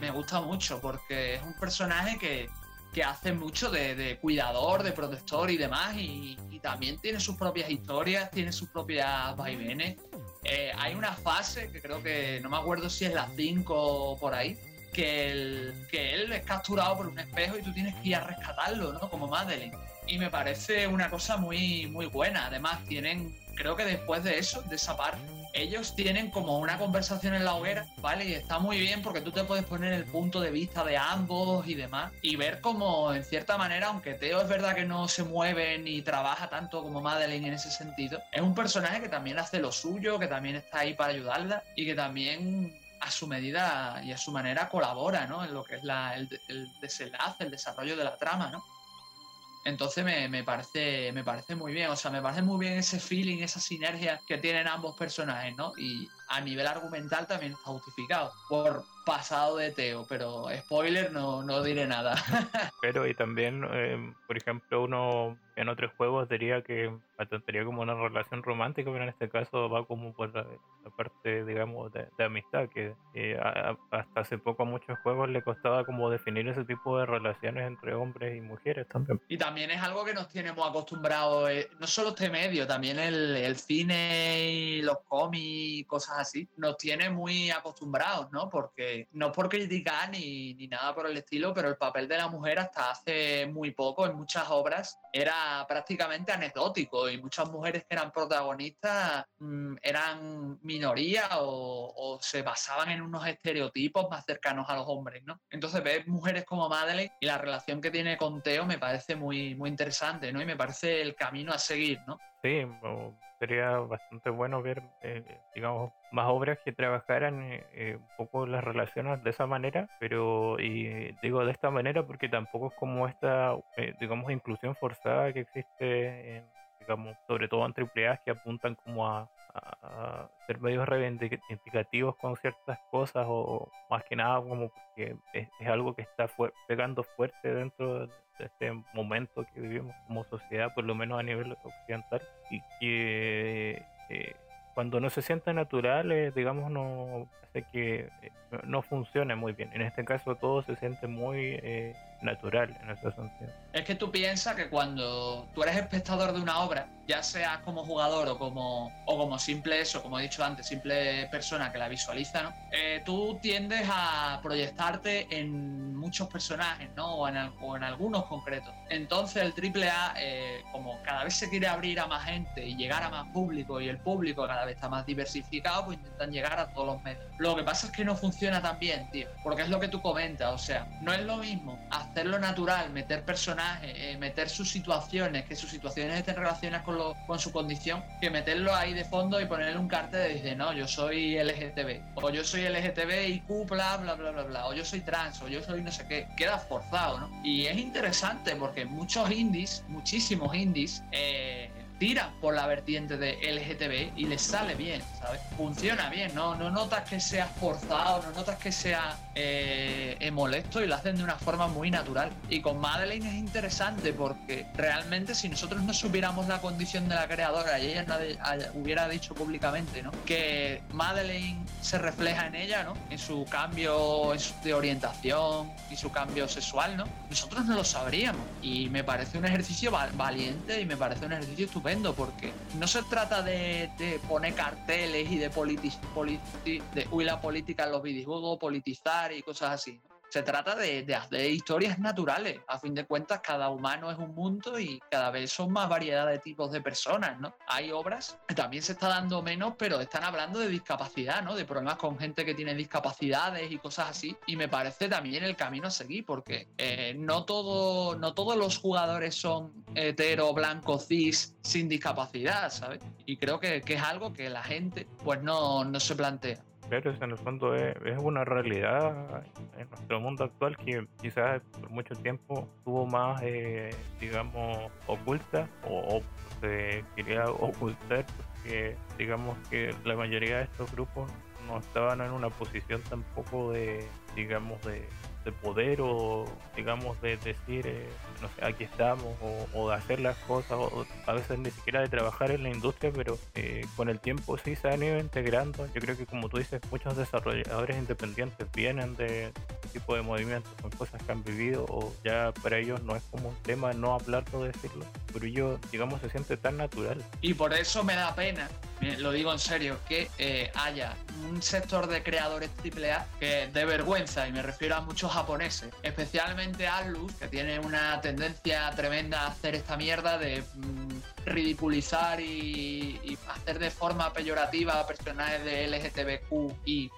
Me gusta mucho porque es un personaje que, que hace mucho de, de, cuidador, de protector y demás. Y, y, también tiene sus propias historias, tiene sus propias vaivenes. Eh, hay una fase que creo que no me acuerdo si es la 5 o por ahí, que, el, que él es capturado por un espejo y tú tienes que ir a rescatarlo, ¿no? Como Madeline. Y me parece una cosa muy, muy buena. Además, tienen, creo que después de eso, de esa parte, ellos tienen como una conversación en la hoguera, ¿vale? Y está muy bien porque tú te puedes poner el punto de vista de ambos y demás y ver como, en cierta manera, aunque Teo es verdad que no se mueve ni trabaja tanto como Madeline en ese sentido, es un personaje que también hace lo suyo, que también está ahí para ayudarla y que también a su medida y a su manera colabora ¿no? en lo que es la, el, el, desenlace, el desarrollo de la trama, ¿no? Entonces me, me, parece, me parece muy bien, o sea, me parece muy bien ese feeling, esa sinergia que tienen ambos personajes, ¿no? Y a nivel argumental también está justificado por pasado de Teo, pero spoiler no, no diré nada. pero y también, eh, por ejemplo, uno en otros juegos diría que tendría como una relación romántica, pero en este caso va como por la, la parte, digamos, de, de amistad, que eh, a, hasta hace poco a muchos juegos le costaba como definir ese tipo de relaciones entre hombres y mujeres también. Y también es algo que nos tenemos acostumbrados, eh, no solo este medio, también el, el cine y los cómics, cosas nos tiene muy acostumbrados, ¿no? Porque no por criticar ni, ni nada por el estilo, pero el papel de la mujer hasta hace muy poco en muchas obras era prácticamente anecdótico y muchas mujeres que eran protagonistas mmm, eran minoría o, se basaban en unos estereotipos más cercanos a los hombres, ¿no? Entonces ver mujeres como Madeleine y la relación que tiene con Teo me parece muy, muy interesante, ¿no? Y me parece el camino a seguir, ¿no? Sí, sería bastante bueno ver, eh, digamos, más obras que trabajaran eh, un poco las relaciones de esa manera, pero y digo de esta manera porque tampoco es como esta, eh, digamos, inclusión forzada que existe, en, digamos, sobre todo en AAA que apuntan como a, ser medios reivindicativos con ciertas cosas o más que nada como porque es, algo que está pegando fuerte dentro de este momento que vivimos como sociedad, por lo menos a nivel occidental, y que eh, cuando no se siente natural, eh, digamos, no hace que eh, no funcione muy bien. En este caso todo se siente muy eh, natural en ese sentido. Es que tú piensas que cuando tú eres espectador de una obra, ya sea como jugador o como, o como simple eso, como he dicho antes, simple persona que la visualiza, ¿no? Eh, tú tiendes a proyectarte en muchos personajes, ¿no? O en, en algunos concretos. Entonces el AAA, eh, como cada vez se quiere abrir a más gente y llegar a más público y el público cada vez está más diversificado, pues intentan llegar a todos los medios. Lo que pasa es que no funciona tan bien, tío, porque es lo que tú comentas, o sea, no es lo mismo hacerlo natural, meter personajes, eh, meter sus situaciones, que sus situaciones estén relacionadas con, lo, con su condición, que meterlo ahí de fondo y ponerle un cartel de dice, no, yo soy LGTB, o yo soy LGTB y Q, bla, bla, bla, bla, bla, o yo soy trans, o yo soy no sé qué, queda forzado, ¿no? Y es interesante porque muchos indies, muchísimos indies, eh, tiran por la vertiente de LGTB y les sale bien, ¿sabes? Funciona bien, no, no notas que sea forzado, no notas que sea eh, molesto y lo hacen de una forma muy natural. Y con Madeleine es interesante porque realmente si nosotros no supiéramos la condición de la creadora y ella hubiera dicho públicamente, ¿no? Que Madeleine se refleja en ella, ¿no? En su cambio de orientación y su cambio sexual, ¿no? Nosotros no lo sabríamos. Y me parece un ejercicio valiente y me parece un ejercicio estupendo porque no se trata de, poner carteles y de, de huir la política en los videojuegos, politizar y cosas así. Se trata de, hacer historias naturales. A fin de cuentas, cada humano es un mundo y cada vez son más variedad de tipos de personas, ¿no? Hay obras que también se está dando menos, pero están hablando de discapacidad, ¿no? De problemas con gente que tiene discapacidades y cosas así. Y me parece también el camino a seguir, porque eh, no, todo, no todos los jugadores son hetero, blanco, cis, sin discapacidad, ¿sabes? Y creo que, que es algo que la gente pues no, no se plantea en el fondo es, una realidad en nuestro mundo actual que quizás por mucho tiempo tuvo más, eh, digamos, oculta o, se quería ocultar porque digamos que la mayoría de estos grupos no estaban en una posición tampoco de, digamos, de, de poder o digamos de decir eh, no sé aquí estamos o, de hacer las cosas o a veces ni siquiera de trabajar en la industria pero eh, con el tiempo sí se han ido integrando. Yo creo que como tú dices muchos desarrolladores independientes vienen de este tipo de movimientos son cosas que han vivido o ya para ellos no es como un tema no hablarlo decirlo pero ellos digamos se siente tan natural. Y por eso me da pena lo digo en serio, que eh, haya un sector de creadores AAA que de vergüenza, y me refiero a muchos japoneses, especialmente Atlus, que tiene una tendencia tremenda a hacer esta mierda de mm, ridiculizar y, hacer de forma peyorativa a personajes de LGTBQ y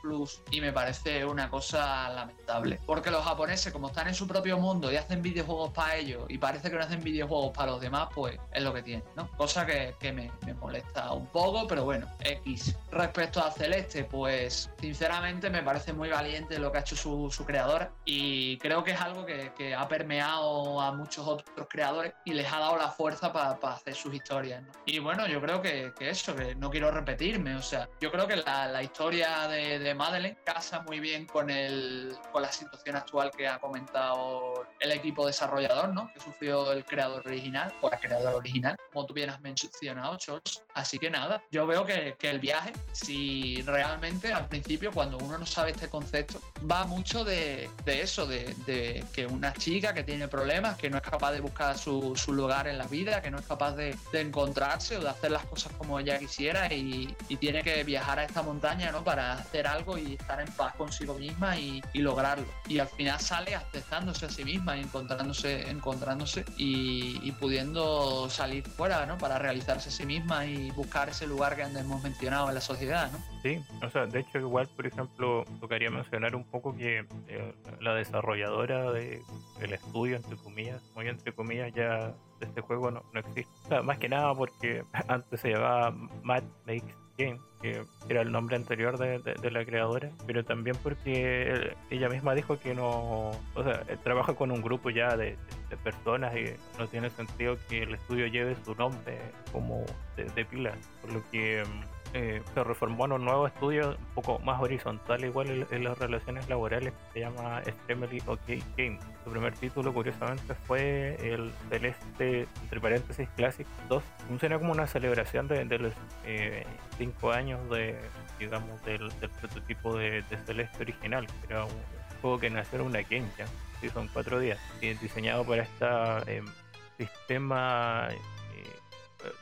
y me parece una cosa lamentable porque los japoneses como están en su propio mundo y hacen videojuegos para ellos y parece que no hacen videojuegos para los demás pues es lo que tienen ¿no? cosa que, me, molesta un poco pero bueno X respecto a Celeste pues sinceramente me parece muy valiente lo que ha hecho su, su creadora y creo que es algo que, ha permeado a muchos otros creadores y les ha dado la fuerza para hacer sus historias. Y bueno, yo creo que, eso, que no quiero repetirme, o sea, yo creo que la, historia de, de, Madeleine casa muy bien con, el, con la situación actual que ha comentado el equipo desarrollador, ¿no? Que sufrió el creador original, o la creadora original, como tú bien has mencionado, Charles. Así que nada, yo veo que, el viaje, si realmente al principio, cuando uno no sabe este concepto, va mucho de, de eso, de, de, que una chica que tiene problemas, que no es capaz de buscar su, su lugar en la vida, que no es capaz de, de encontrarse o de hacer las cosas como ella quisiera y, tiene que viajar a esta montaña ¿no? para hacer algo y estar en paz consigo misma y, lograrlo. Y al final sale aceptándose a sí misma y encontrándose, encontrándose y, pudiendo salir fuera ¿no? para realizarse a sí misma y buscar ese lugar que antes hemos mencionado en la sociedad. ¿no? Sí, o sea, de hecho igual, por ejemplo, tocaría mencionar un poco que eh, la desarrolladora de, del estudio, entre comillas, muy entre comillas, ya este juego no, no existe. más que nada porque antes se llamaba Mad Makes Game, que era el nombre anterior de, de, la creadora, pero también porque ella misma dijo que no, o sea, trabaja con un grupo ya de, de personas y no tiene sentido que el estudio lleve su nombre como de, pila, por lo que eh, se reformó en un nuevo estudio un poco más horizontal igual en, las relaciones laborales que se llama Extremely OK Game. Su primer título curiosamente fue el Celeste, entre paréntesis, Classic 2. Funciona como una celebración de, los 5 eh, años de digamos del, prototipo de, Celeste original, que era un juego que nació en una Game Jam, son cuatro días, y diseñado para este sistema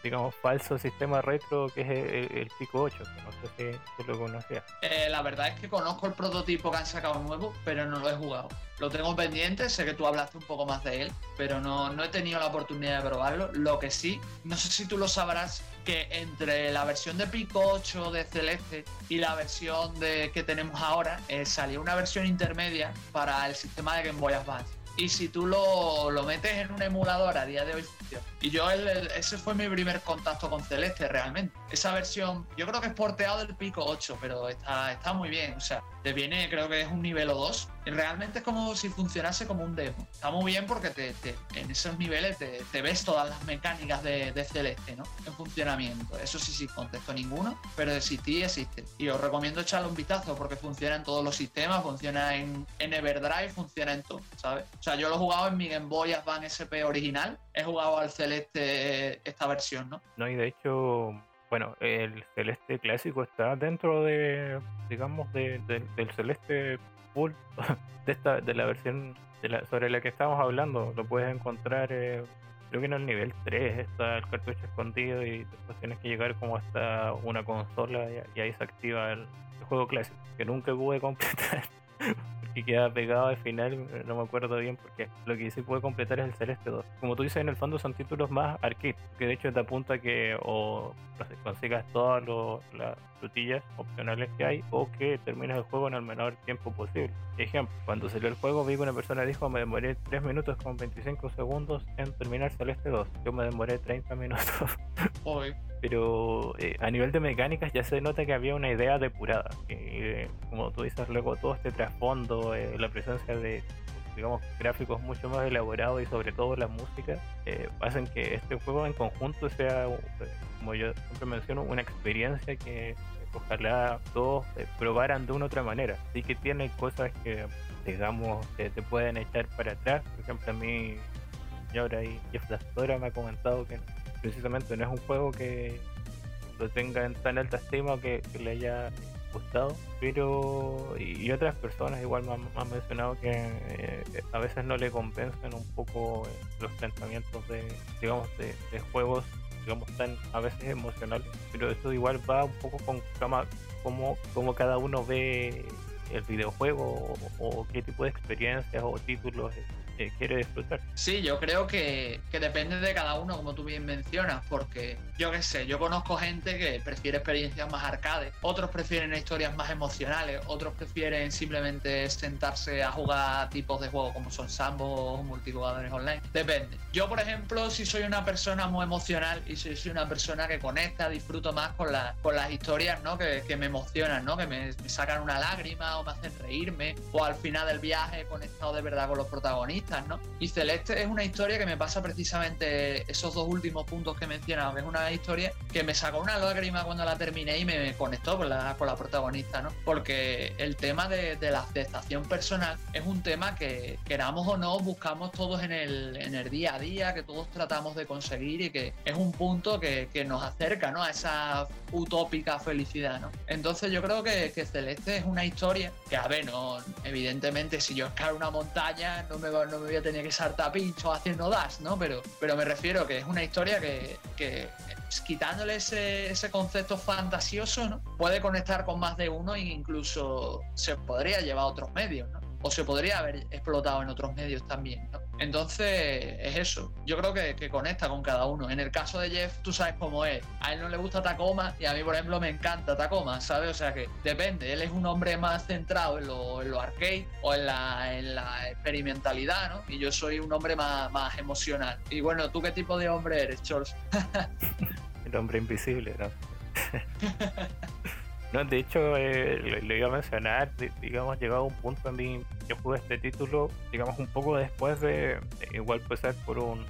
digamos, falso sistema retro que es el, Pico 8, que no sé si, lo conocía. Eh, la verdad es que conozco el prototipo que han sacado nuevo, pero no lo he jugado. Lo tengo pendiente, sé que tú hablaste un poco más de él, pero no, no he tenido la oportunidad de probarlo. Lo que sí, no sé si tú lo sabrás, que entre la versión de Pico 8 de Celeste y la versión de que tenemos ahora, eh, salió una versión intermedia para el sistema de Game Boy Advance y si tú lo, lo, metes en un emulador a día de hoy funciona. Y yo ese fue mi primer contacto con Celeste realmente. Esa versión, yo creo que es porteado del Pico 8, pero está, está muy bien. O sea, te viene, creo que es un nivel o 2. Realmente es como si funcionase como un demo. Está muy bien porque te, en esos niveles te, ves todas las mecánicas de, Celeste, ¿no? En funcionamiento. Eso sí, sin contexto ninguno, pero existir existe. Y os recomiendo echarle un vistazo porque funciona en todos los sistemas, funciona en, en Everdrive, funciona en todo, ¿sabes? O sea, yo lo he jugado en mi Game Boy Advance SP original, he jugado al Celeste esta versión, ¿no? No, y de hecho, bueno, el Celeste clásico está dentro de, digamos, de, del Celeste de, esta, de la versión sobre la que estamos hablando. Lo puedes encontrar, eh, creo que en el nivel 3 está el cartucho escondido y tienes que llegar como hasta una consola y, ahí se activa el juego clásico, que nunca pude completar que queda pegado al final, no me acuerdo bien porque lo que sí puede completar es el Celeste 2. Como tú dices, en el fondo son títulos más arcade, que de hecho te apunta que o consigas todas las frutillas opcionales que hay o que termines el juego en el menor tiempo posible. Ejemplo, cuando salió el juego vi que una persona dijo me demoré 3 minutos con 25 segundos en terminar Celeste 2. Yo me demoré 30 minutos. Hoy pero eh, a nivel de mecánicas ya se nota que había una idea depurada. Que, como tú dices, luego todo este trasfondo, eh, la presencia de digamos gráficos mucho más elaborados y sobre todo la música eh, hacen que este juego en conjunto sea como yo siempre menciono una experiencia que ojalá todos probaran de una u otra manera. Sí que tiene cosas que digamos te pueden echar para atrás. Por ejemplo a mí ahora y Jeff Dastora me ha comentado que precisamente no es un juego que lo tenga en tan alta estima que, le haya gustado, pero y, otras personas igual me han, mencionado que eh, a veces no le compensan un poco eh, los planteamientos de, digamos, de, juegos, digamos, tan a veces emocionales, pero esto igual va un poco con como, como cada uno ve el videojuego o, qué tipo de experiencias o títulos quiere disfrutar. Sí, yo creo que, que, depende de cada uno, como tú bien mencionas, porque yo qué sé, yo conozco gente que prefiere experiencias más arcades, otros prefieren historias más emocionales, otros prefieren simplemente sentarse a jugar tipos de juegos como son Sambo o multijugadores online. Depende. Yo, por ejemplo, si soy una persona muy emocional y si soy una persona que conecta, disfruto más con, la, con las historias ¿no? que, que me emocionan, ¿no? que me, me sacan una lágrima o me hacen reírme, o al final del viaje he conectado de verdad con los protagonistas y Celeste es una historia que me pasa precisamente esos dos últimos puntos que he mencionado, es una historia que me sacó una lágrima cuando la terminé y me conectó con la, con la protagonista, ¿no? Porque el tema de, la aceptación personal es un tema que, queramos o no, buscamos todos en el, en el día a día, que todos tratamos de conseguir y que es un punto que, que nos acerca, ¿no? A esa utópica felicidad, ¿no? Entonces yo creo que, que Celeste es una historia que, a ver, no, evidentemente si yo escalo una montaña no me, no me voy a tener que saltar pincho haciendo dash, ¿no? Pero, pero me refiero que es una historia que, que quitándole ese, ese, concepto fantasioso, ¿no? Puede conectar con más de uno e incluso se podría llevar a otros medios, ¿no? O se podría haber explotado en otros medios también, ¿no? Entonces, es eso. Yo creo que, que, conecta con cada uno. En el caso de Jeff, tú sabes cómo es. A él no le gusta Tacoma y a mí, por ejemplo, me encanta Tacoma, ¿sabes? O sea que depende. Él es un hombre más centrado en lo, en lo arcade o en la, en la, experimentalidad, ¿no? Y yo soy un hombre más, más emocional. Y bueno, ¿tú qué tipo de hombre eres, Charles? el hombre invisible, ¿no? No, de hecho, eh, lo, iba a mencionar, digamos, llegado a un punto en mí, yo jugué este título, digamos, un poco después de, igual pasar por un,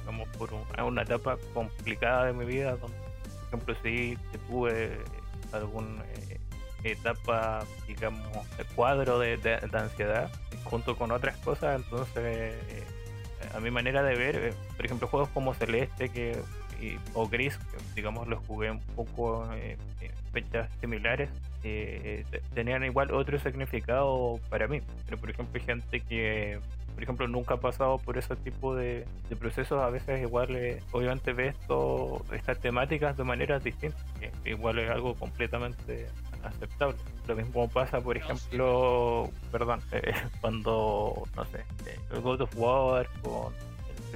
digamos, por una etapa complicada de mi vida, donde, por ejemplo, sí tuve algún eh, etapa, digamos, de cuadro de, de, ansiedad junto con otras cosas. Entonces, eh, a mi manera de ver, eh, por ejemplo, juegos como Celeste que, o Gris, que, digamos, los jugué un poco similares, tenían igual otro significado para mí. Pero, por ejemplo, gente que por ejemplo, nunca ha pasado por ese tipo de, procesos, a veces igual, eh, obviamente ve esto, estas temáticas de maneras distintas, igual es algo completamente aceptable. Lo mismo pasa, por ejemplo, perdón, eh, cuando, no sé, eh, el God of War, con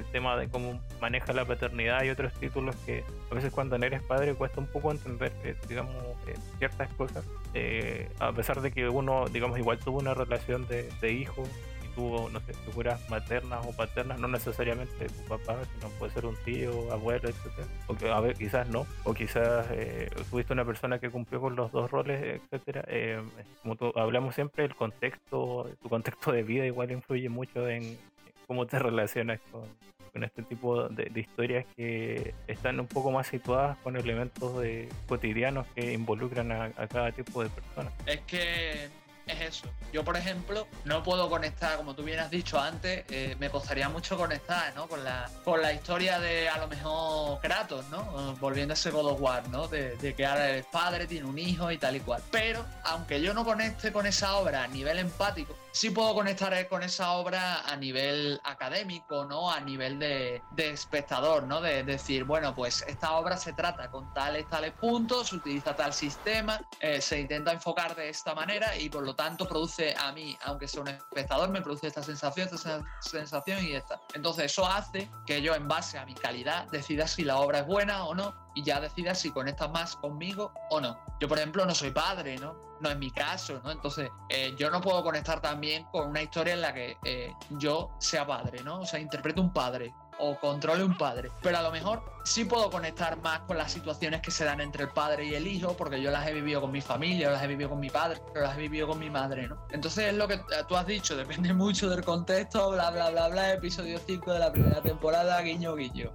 el tema de cómo maneja la paternidad y otros títulos que a veces cuando eres padre cuesta un poco entender, digamos, ciertas cosas, a pesar de que uno, digamos, igual tuvo una relación de, de hijo tuvo, no sé, figuras maternas o paternas, no necesariamente tu papá, sino puede ser un tío, abuelo, etcétera. O a ver, quizás no, o quizás eh, tuviste una persona que cumplió con los dos roles, etcétera. Eh, como hablamos siempre, el contexto, tu contexto de vida igual influye mucho en cómo te relacionas con, este tipo de, historias que están un poco más situadas con elementos de cotidianos que involucran a, cada tipo de persona. Es que es eso. Yo, por ejemplo, no puedo conectar, como tú bien has dicho antes, eh, me costaría mucho conectar, ¿no? Con la, con la historia de a lo mejor Kratos, ¿no? Volviendo a ese God of War, ¿no? De, que ahora es padre, tiene un hijo y tal y cual. Pero, aunque yo no conecte con esa obra a nivel empático, sí puedo conectar con esa obra a nivel académico, ¿no? A nivel de, espectador, ¿no? De, decir, bueno, pues esta obra se trata con tales, tales puntos, se utiliza tal sistema, eh, se intenta enfocar de esta manera y por lo tanto produce a mí, aunque sea un espectador, me produce esta sensación, esta sensación y esta. Entonces eso hace que yo en base a mi calidad decida si la obra es buena o no y ya decida si conecta más conmigo o no. Yo, por ejemplo, no soy padre, ¿no? No es mi caso, ¿no? Entonces, eh, yo no puedo conectar también con una historia en la que eh, yo sea padre, ¿no? O sea, interprete un padre o controle un padre. Pero a lo mejor sí puedo conectar más con las situaciones que se dan entre el padre y el hijo, porque yo las he vivido con mi familia, las he vivido con mi padre, pero las he vivido con mi madre, ¿no? Entonces es lo que tú has dicho, depende mucho del contexto, bla, bla, bla, bla, episodio 5 de la primera temporada, guiño, guiño.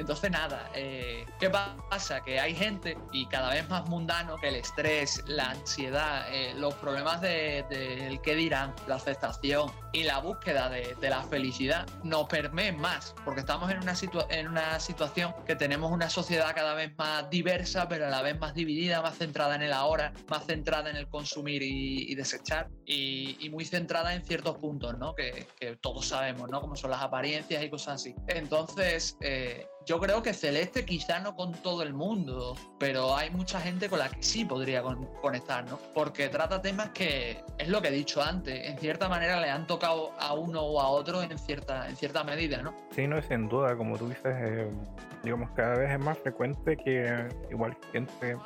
Entonces, nada, eh, ¿qué pasa? Que hay gente, y cada vez más mundano, que el estrés, la ansiedad, eh, los problemas del de, qué dirán, la aceptación y la búsqueda de, la felicidad nos permeen más, porque estamos en una, en una situación que tenemos una sociedad cada vez más diversa, pero a la vez más dividida, más centrada en el ahora, más centrada en el consumir y, desechar, y, muy centrada en ciertos puntos, ¿no? Que, que, todos sabemos, ¿no? Como son las apariencias y cosas así. Entonces, eh, yo creo que Celeste quizá no con todo el mundo, pero hay mucha gente con la que sí podría conectar, ¿no? Porque trata temas que, es lo que he dicho antes, en cierta manera le han tocado a uno o a otro en cierta, en cierta medida, ¿no? Sí, no, sin duda, como tú dices, eh, digamos, cada vez es más frecuente que igual gente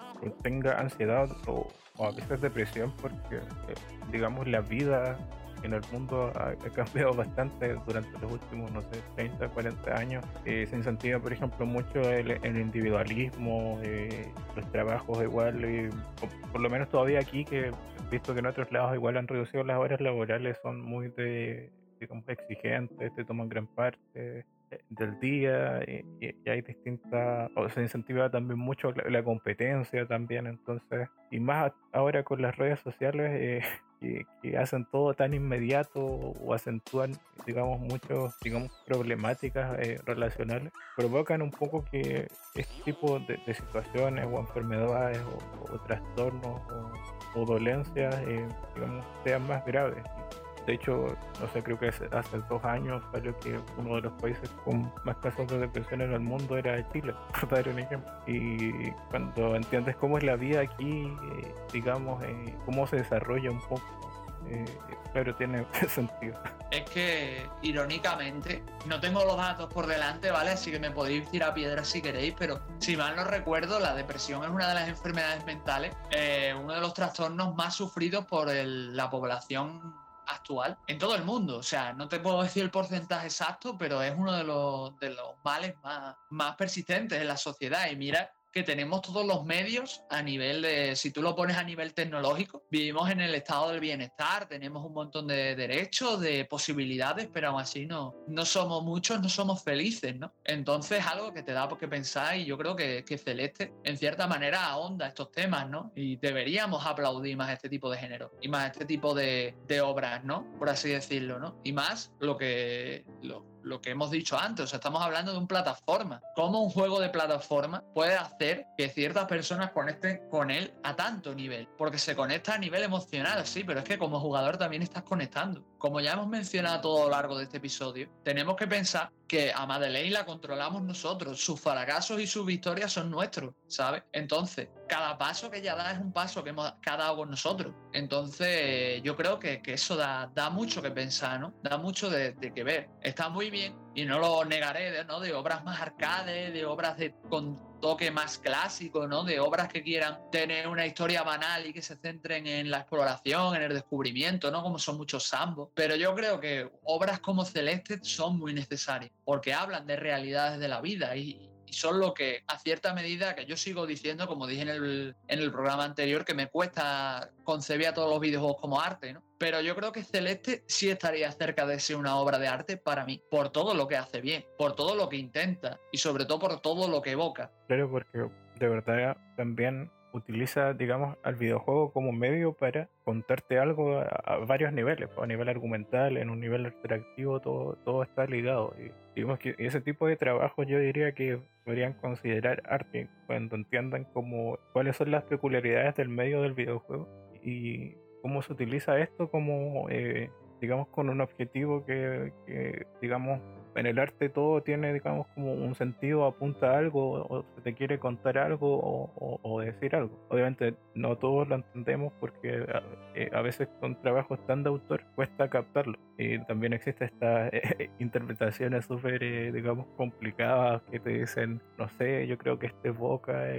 tenga ansiedad o, a veces depresión porque, eh, digamos, la vida en el mundo ha, cambiado bastante durante los últimos, no sé, 30, 40 años. Eh, se incentiva, por ejemplo, mucho el, individualismo, eh, los trabajos igual, por lo menos todavía aquí, que visto que en otros lados igual han reducido las horas laborales, son muy de, digamos, exigentes, te toman gran parte eh, del día y, hay distintas, o se incentiva también mucho la, competencia también, entonces, y más ahora con las redes sociales, eh, que, hacen todo tan inmediato o acentúan, digamos, muchas digamos, problemáticas eh, relacionales, provocan un poco que este tipo de, situaciones o enfermedades o, trastornos o, dolencias, eh, digamos, sean más graves. De hecho, no sé, creo que hace, dos años salió que uno de los países con más casos de depresión en el mundo era Chile, por dar un ejemplo. Y cuando entiendes cómo es la vida aquí, eh, digamos, eh, cómo se desarrolla un poco, eh, tiene sentido. Es que, irónicamente, no tengo los datos por delante, ¿vale? Así que me podéis tirar piedras si queréis, pero si mal no recuerdo, la depresión es una de las enfermedades mentales, uno de los trastornos más sufridos por la población actual en todo el mundo. O sea, no te puedo decir el porcentaje exacto, pero es uno de los, de los males más, más persistentes en la sociedad. Y mira que tenemos todos los medios a nivel de, si tú lo pones a nivel tecnológico, vivimos en el estado del bienestar, tenemos un montón de derechos, de posibilidades, pero aún así no, no somos muchos, no somos felices, ¿no? Entonces algo que te da por qué pensar y yo creo que, Celeste en cierta manera ahonda estos temas, ¿no? Y deberíamos aplaudir más este tipo de género y más este tipo de, obras, ¿no? Por así decirlo, ¿no? Y más lo que, lo que hemos dicho antes, o sea, estamos hablando de un plataforma. ¿Cómo un juego de plataforma puede hacer que ciertas personas conecten con él a tanto nivel? Porque se conecta a nivel emocional, sí, pero es que como jugador también estás conectando. Como ya hemos mencionado a lo largo de este episodio, tenemos que pensar que a Madeleine la controlamos nosotros, sus fracasos y sus victorias son nuestros, ¿sabes? Entonces, cada paso que ella da es un paso que hemos ha dado con nosotros. Entonces, yo creo que, que eso da, da, mucho que pensar, ¿no? Da mucho de, de, que ver. Está muy bien, y no lo negaré, ¿no? De obras más arcades, de obras de, con toque más clásico, ¿no? De obras que quieran tener una historia banal y que se centren en la exploración, en el descubrimiento, ¿no? Como son muchos sambos. Pero yo creo que obras como Celeste son muy necesarias, porque hablan de realidades de la vida y, son lo que a cierta medida que yo sigo diciendo, como dije en el, en el programa anterior, que me cuesta concebir a todos los videojuegos como arte, ¿no? Pero yo creo que Celeste sí estaría cerca de ser una obra de arte para mí, por todo lo que hace bien, por todo lo que intenta y sobre todo por todo lo que evoca. Claro, porque de verdad también utiliza, digamos, al videojuego como medio para contarte algo a, varios niveles, a nivel argumental, en un nivel interactivo, todo, todo está ligado. Y digamos que ese tipo de trabajo yo diría que deberían considerar arte cuando entiendan como cuáles son las peculiaridades del medio del videojuego y cómo se utiliza esto como, eh, digamos, con un objetivo que digamos, en el arte todo tiene, digamos, como un sentido, apunta a algo, o te quiere contar algo o, decir algo. Obviamente no todos lo entendemos porque a, eh, a, veces con trabajos tan de autor cuesta captarlo. Y también existe estas eh, interpretaciones súper, eh, digamos, complicadas que te dicen, no sé, yo creo que este evoca...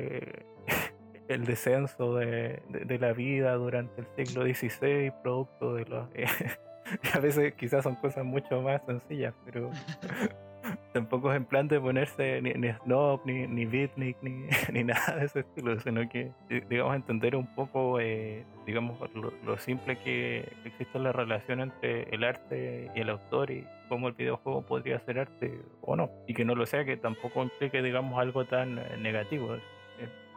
el descenso de, de, la vida durante el siglo XVI, producto de los a veces quizás son cosas mucho más sencillas, pero tampoco es en plan de ponerse ni, ni snob, ni, ni beatnik, ni, ni, nada de ese estilo, sino que, digamos, entender un poco, eh, digamos, lo, lo, simple que existe la relación entre el arte y el autor y cómo el videojuego podría ser arte o no, y que no lo sea, que tampoco implique, digamos, algo tan eh, negativo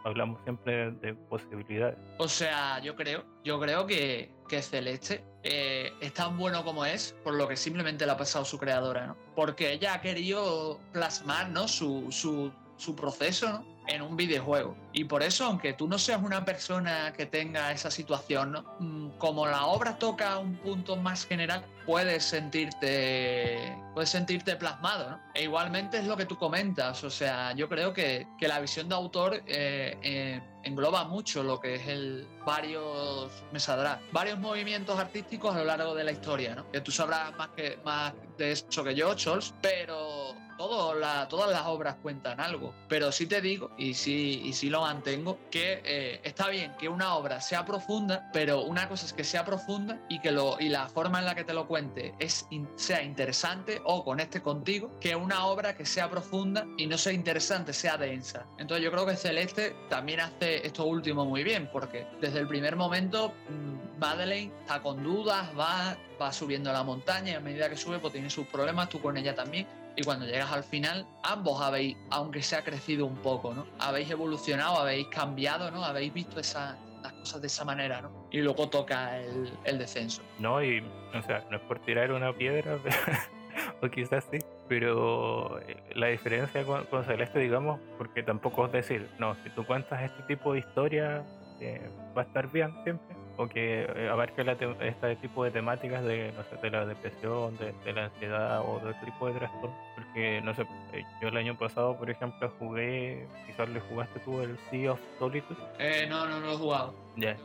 hablamos siempre de posibilidades. O sea, yo creo, yo creo que, que Celeste eh, es tan bueno como es por lo que simplemente le ha pasado su creadora, ¿no? Porque ella ha querido plasmar, ¿no? Su, su, su proceso, en un videojuego. Y por eso, aunque tú no seas una persona que tenga esa situación. Mm, como la obra toca un punto más general, puedes sentirte, puedes sentirte plasmado. ¿no? E igualmente es lo que tú comentas. O sea, yo creo que, que la visión de autor eh, eh, engloba mucho lo que es el varios, me saldrá, varios movimientos artísticos a lo largo de la historia. ¿no? Que tú sabrás más, que, más de eso que yo, Chols, pero todo la, todas las obras cuentan algo. Pero sí te digo, y sí, y sí lo mantengo, que eh, está bien que una obra sea profunda, pero una cosa es que sea profunda y que lo, y la forma en la que te lo cuente es, sea interesante o conecte contigo, que una obra que sea profunda y no sea interesante, sea densa. Entonces yo creo que Celeste también hace esto último muy bien, porque desde el primer momento mmm, Madeleine está con dudas, va, va subiendo la montaña y a medida que sube pues tiene sus problemas, tú con ella también y cuando llegas al final, ambos habéis, aunque se ha crecido un poco, ¿no? Habéis evolucionado, habéis cambiado, ¿no? Habéis visto esa, las cosas de esa manera, ¿no? Y luego toca el, descenso. No, y, o sea, no es por tirar una piedra, o quizás sí, pero eh, la diferencia con, con, Celeste, digamos, porque tampoco es decir, no, si tú cuentas este tipo de historia, eh, va a estar bien siempre o que eh, abarque la este tipo de temáticas de, no sé, de la depresión, de, de, la ansiedad o de otro tipo de trastorno. Porque, no sé, eh, yo el año pasado, por ejemplo, jugué, quizás le jugaste tú el Sea of Solitude. Eh, no, no, no lo he jugado. Ya.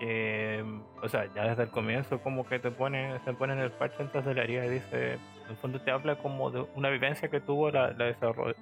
Eh, o sea, ya desde el comienzo como que te pone, se pone en el parche entonces de la herida y dice, en el fondo te habla como de una vivencia que tuvo la, la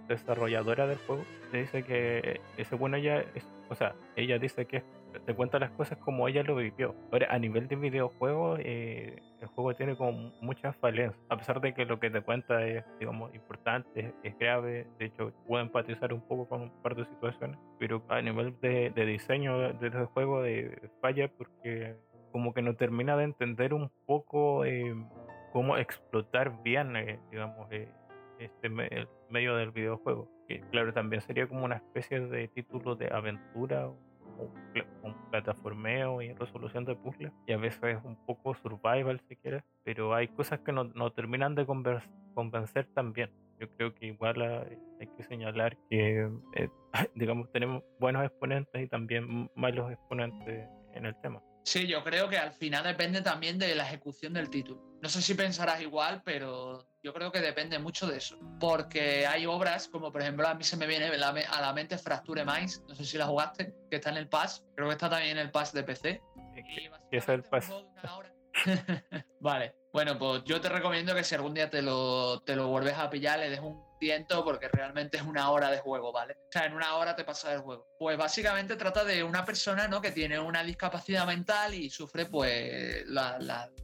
desarrolladora del juego. Te dice que ese bueno ella, es, o sea, ella dice que te cuenta las cosas como ella lo vivió. Ahora, a nivel de videojuego, eh, el juego tiene como muchas falencias, a pesar de que lo que te cuenta es, digamos, importante, es, grave, de hecho puedo empatizar un poco con un par de situaciones, pero a nivel de, diseño de, juego de, falla porque como que no termina de entender un poco eh, cómo explotar bien, eh, digamos, eh, este medio del videojuego. Que claro, también sería como una especie de título de aventura un plataformeo y resolución de puzzles y a veces un poco survival si quieres, pero hay cosas que no, no terminan de convencer también. Yo creo que igual hay que señalar que, eh, digamos, tenemos buenos exponentes y también malos exponentes en el tema. Sí, yo creo que al final depende también de la ejecución del título. No sé si pensarás igual, pero yo creo que depende mucho de eso. Porque hay obras, como por ejemplo a mí se me viene a la mente Fracture Minds, no sé si la jugaste, que está en el Pass, creo que está también en el Pass de PC. ¿Qué es el Pass? vale, bueno, pues yo te recomiendo que si algún día te lo, te lo vuelves a pillar, le des un porque realmente es una hora de juego, ¿vale? O sea, en una hora te pasa el juego. Pues básicamente trata de una persona, ¿no? Que tiene una discapacidad mental y sufre, pues,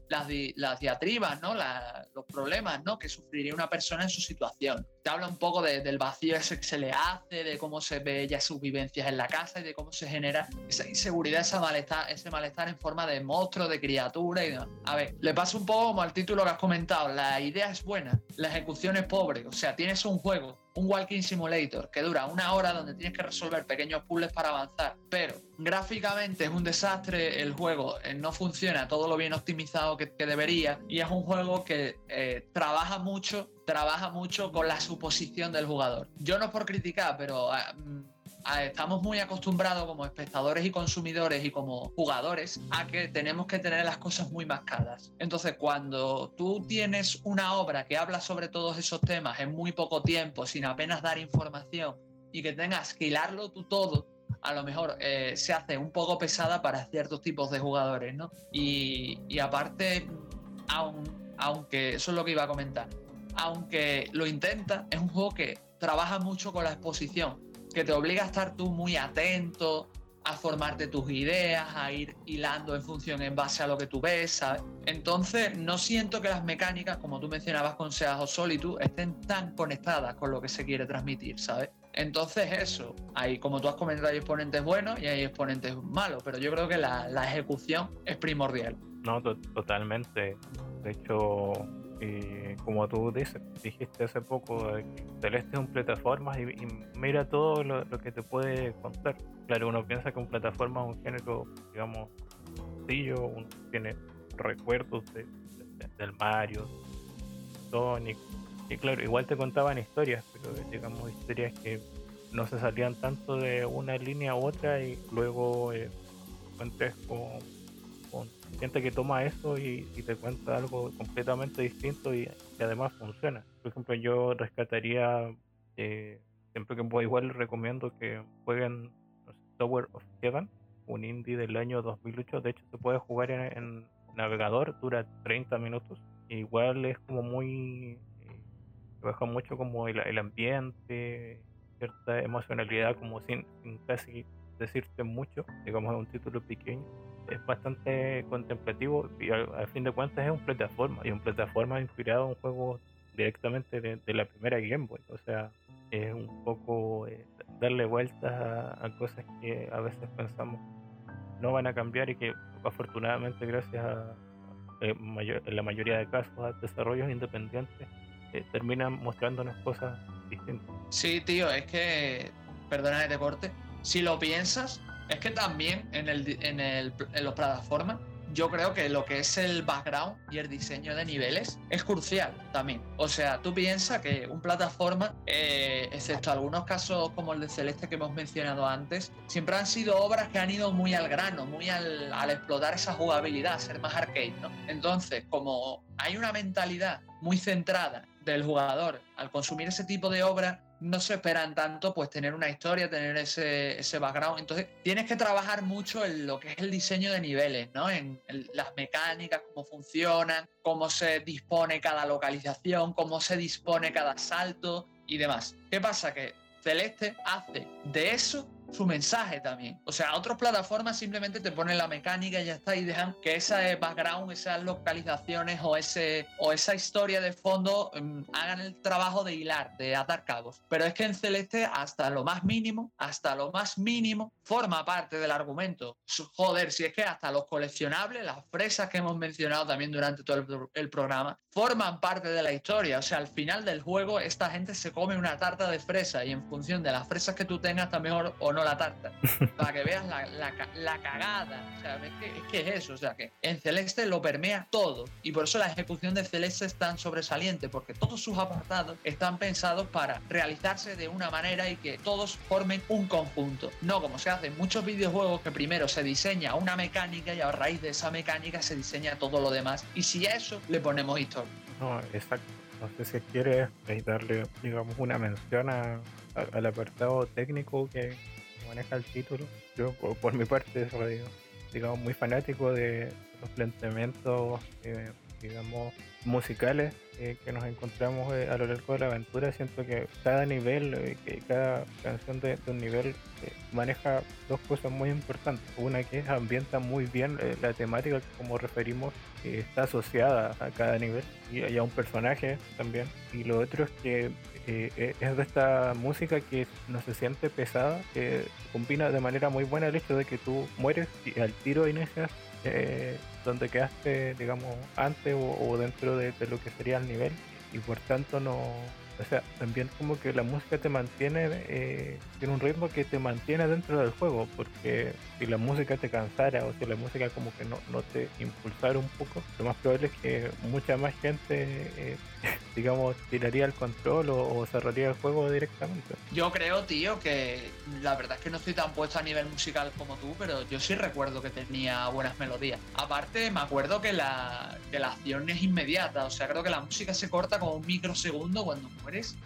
las, las, diatribas, ¿no? los problemas, ¿no? Que sufriría una persona en su situación. Te habla un poco del vacío ese que se le hace, de cómo se ve ya sus vivencias en la casa y de cómo se genera esa inseguridad, esa malestar, ese malestar en forma de monstruo, de criatura y demás. A ver, le pasa un poco como al título que has comentado. La idea es buena, la ejecución es pobre. O sea, tienes un juego, un Walking Simulator, que dura una hora donde tienes que resolver pequeños puzzles para avanzar, pero gráficamente es un desastre, el juego eh, no funciona todo lo bien optimizado que, debería y es un juego que eh, trabaja mucho, trabaja mucho con la suposición del jugador. Yo no por criticar, pero... Ah, mm, estamos muy acostumbrados como espectadores y consumidores y como jugadores a que tenemos que tener las cosas muy mascadas. Entonces, cuando tú tienes una obra que habla sobre todos esos temas en muy poco tiempo, sin apenas dar información, y que tengas que hilarlo tú todo, a lo mejor eh, se hace un poco pesada para ciertos tipos de jugadores, ¿no? Y, y aparte, aun, aunque eso es lo que iba a comentar, aunque lo intenta, es un juego que trabaja mucho con la exposición que te obliga a estar tú muy atento, a formarte tus ideas, a ir hilando en función en base a lo que tú ves, ¿sabes? Entonces, no siento que las mecánicas, como tú mencionabas con Seas o Solitude, estén tan conectadas con lo que se quiere transmitir, ¿sabes? Entonces, eso, hay, como tú has comentado, hay exponentes buenos y hay exponentes malos, pero yo creo que la ejecución es primordial. No, totalmente. De hecho, y como tú dices, dijiste hace poco, Celeste es un plataforma y, mira todo lo, que te puede contar. Claro, uno piensa que un plataforma es un género, digamos, sencillo, uno tiene recuerdos de, del Mario, Sonic, y claro, igual te contaban historias, pero digamos historias que no se salían tanto de una línea u otra y luego eh, con gente que toma eso y, te cuenta algo completamente distinto y, además funciona. Por ejemplo, yo rescataría, eh, siempre que puedo, igual recomiendo que jueguen Tower of Heaven, un indie del año 2008. De hecho, se puede jugar en, navegador, dura 30 minutos. igual es como muy. Eh, baja mucho como el, ambiente, cierta emocionalidad, como sin, sin casi decirte mucho. Digamos, es un título pequeño es bastante contemplativo y al, fin de cuentas es un plataforma y un plataforma inspirado en juegos directamente de, la primera Game Boy. O sea, es un poco eh, darle vueltas a, cosas que a veces pensamos no van a cambiar y que afortunadamente gracias a, eh, en la mayoría de casos a desarrollos independientes eh, terminan mostrándonos cosas distintas. Sí, tío, es que, perdona el deporte, si lo piensas, es que también en, el, en, el, en los plataformas yo creo que lo que es el background y el diseño de niveles es crucial también. O sea, tú piensas que un plataforma, eh, excepto algunos casos como el de Celeste que hemos mencionado antes, siempre han sido obras que han ido muy al grano, muy al, al explotar esa jugabilidad, ser más arcade, ¿no? Entonces, como hay una mentalidad muy centrada del jugador al consumir ese tipo de obra, no se esperan tanto pues tener una historia, tener ese, ese background. Entonces tienes que trabajar mucho en lo que es el diseño de niveles, ¿no? En, las mecánicas, cómo funcionan, cómo se dispone cada localización, cómo se dispone cada salto y demás. ¿Qué pasa? Que Celeste hace de eso su mensaje también. O sea, otras plataformas simplemente te ponen la mecánica y ya está y dejan que ese background, esas localizaciones o, ese, o esa historia de fondo um, hagan el trabajo de hilar, de atar cabos. Pero es que en Celeste hasta lo más mínimo, hasta lo más mínimo, forma parte del argumento. Joder, si es que hasta los coleccionables, las fresas que hemos mencionado también durante todo el, programa, forman parte de la historia. O sea, al final del juego esta gente se come una tarta de fresa y en función de las fresas que tú tengas mejor o no la tarta. para que veas la, la, cagada. O sea, es que, es que, es eso. O sea, que en Celeste lo permea todo. Y por eso la ejecución de Celeste es tan sobresaliente, porque todos sus apartados están pensados para realizarse de una manera y que todos formen un conjunto. No como se hace en muchos videojuegos que primero se diseña una mecánica y a raíz de esa mecánica se diseña todo lo demás. Y si a eso le ponemos historia. No, exacto. No sé si quieres darle, digamos, una mención al apartado técnico que maneja el título. Yo, por, mi parte, soy, digamos, muy fanático de los planteamientos, eh, digamos, musicales eh, que nos encontramos eh, a lo largo de la aventura, siento que cada nivel, eh, que cada canción de, un nivel maneja dos cosas muy importantes. Una que ambienta muy bien la temática, como referimos, está asociada a cada nivel y, a un personaje también. Y lo otro es que es de esta música que no se siente pesada, que combina de manera muy buena el hecho de que tú mueres y al tiro inicias eh, donde quedaste, digamos, antes o, dentro de, lo que sería el nivel y por tanto no, o sea, también como que la música te mantiene, eh, tiene un ritmo que te mantiene dentro del juego, porque si la música te cansara o si la música como que no, no te impulsara un poco, lo más probable es que mucha más gente, eh, digamos, tiraría el control o, cerraría el juego directamente. Yo creo, tío, que la verdad es que no estoy tan puesto a nivel musical como tú, pero yo sí recuerdo que tenía buenas melodías. Aparte, me acuerdo que la, que la acción es inmediata, o sea, creo que la música se corta como un microsegundo cuando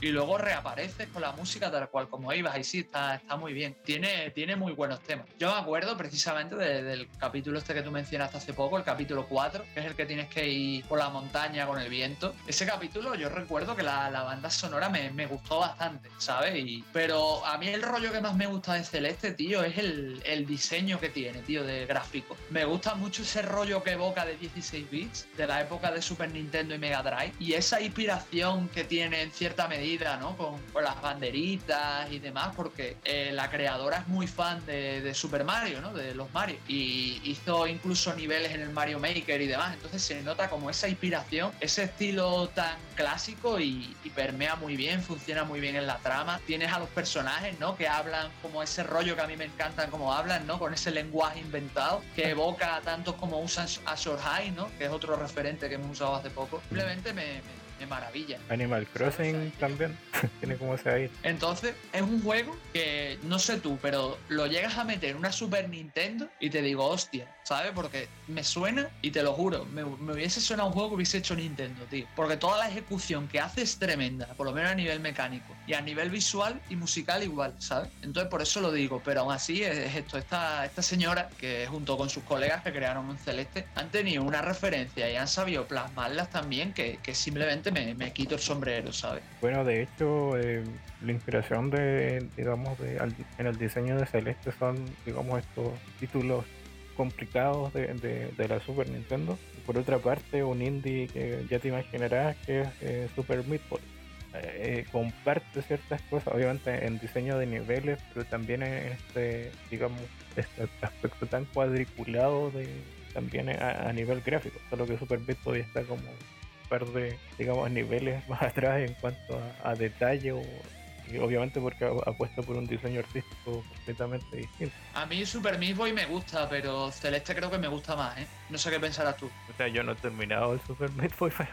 y luego reapareces con la música tal cual como ibas. Y sí, está, está muy bien. Tiene, tiene muy buenos temas. Yo me acuerdo precisamente del capítulo este que tú mencionaste hace poco, el capítulo 4, que es el que tienes que ir por la montaña con el viento. Ese capítulo yo recuerdo que la, la banda sonora me, me, gustó bastante, ¿sabes? Y, pero a mí el rollo que más me gusta de Celeste, tío, es el, el diseño que tiene, tío, de gráfico. Me gusta mucho ese rollo que evoca de 16 bits, de la época de Super Nintendo y Mega Drive. Y esa inspiración que tiene en cierta medida, ¿no? Con, las banderitas y demás, porque eh, la creadora es muy fan de, Super Mario, ¿no? De los Mario. Y hizo incluso niveles en el Mario Maker y demás. Entonces se nota como esa inspiración, ese estilo tan clásico y, permea muy bien, funciona muy bien en la trama. Tienes a los personajes, ¿no? Que hablan como ese rollo que a mí me encantan como hablan, ¿no? Con ese lenguaje inventado que evoca tantos como usan a Shorehai, ¿no? Que es otro referente que hemos usado hace poco. Simplemente me maravilla. Animal Crossing también tiene como se ahí. Entonces, es un juego que no sé tú, pero lo llegas a meter en una Super Nintendo y te digo, hostia, ¿sabes? Porque me suena y te lo juro, me, hubiese sonado un juego que hubiese hecho Nintendo, tío. Porque toda la ejecución que hace es tremenda, por lo menos a nivel mecánico. Y a nivel visual y musical igual, ¿sabes? Entonces por eso lo digo, pero aún así es esto, esta, esta señora que junto con sus colegas que crearon un Celeste han tenido una referencia y han sabido plasmarlas también que, que simplemente me, quito el sombrero, ¿sabes? Bueno, de hecho, eh, la inspiración de, digamos, de, en el diseño de Celeste son, digamos, estos títulos complicados de, la Super Nintendo. por otra parte, un indie que ya te imaginarás que es eh, Super Meat Boy. Eh, comparte ciertas cosas, obviamente en diseño de niveles, pero también en este, digamos, este aspecto tan cuadriculado de también a, nivel gráfico, solo que Super Meat Boy está como de, digamos, niveles más atrás en cuanto a, detalle o obviamente porque apuesta por un diseño artístico completamente distinto. A mí Super Meat Boy me gusta, pero Celeste creo que me gusta más, ¿eh? No sé qué pensarás tú. O sea, yo no he terminado el Super Meat Boy para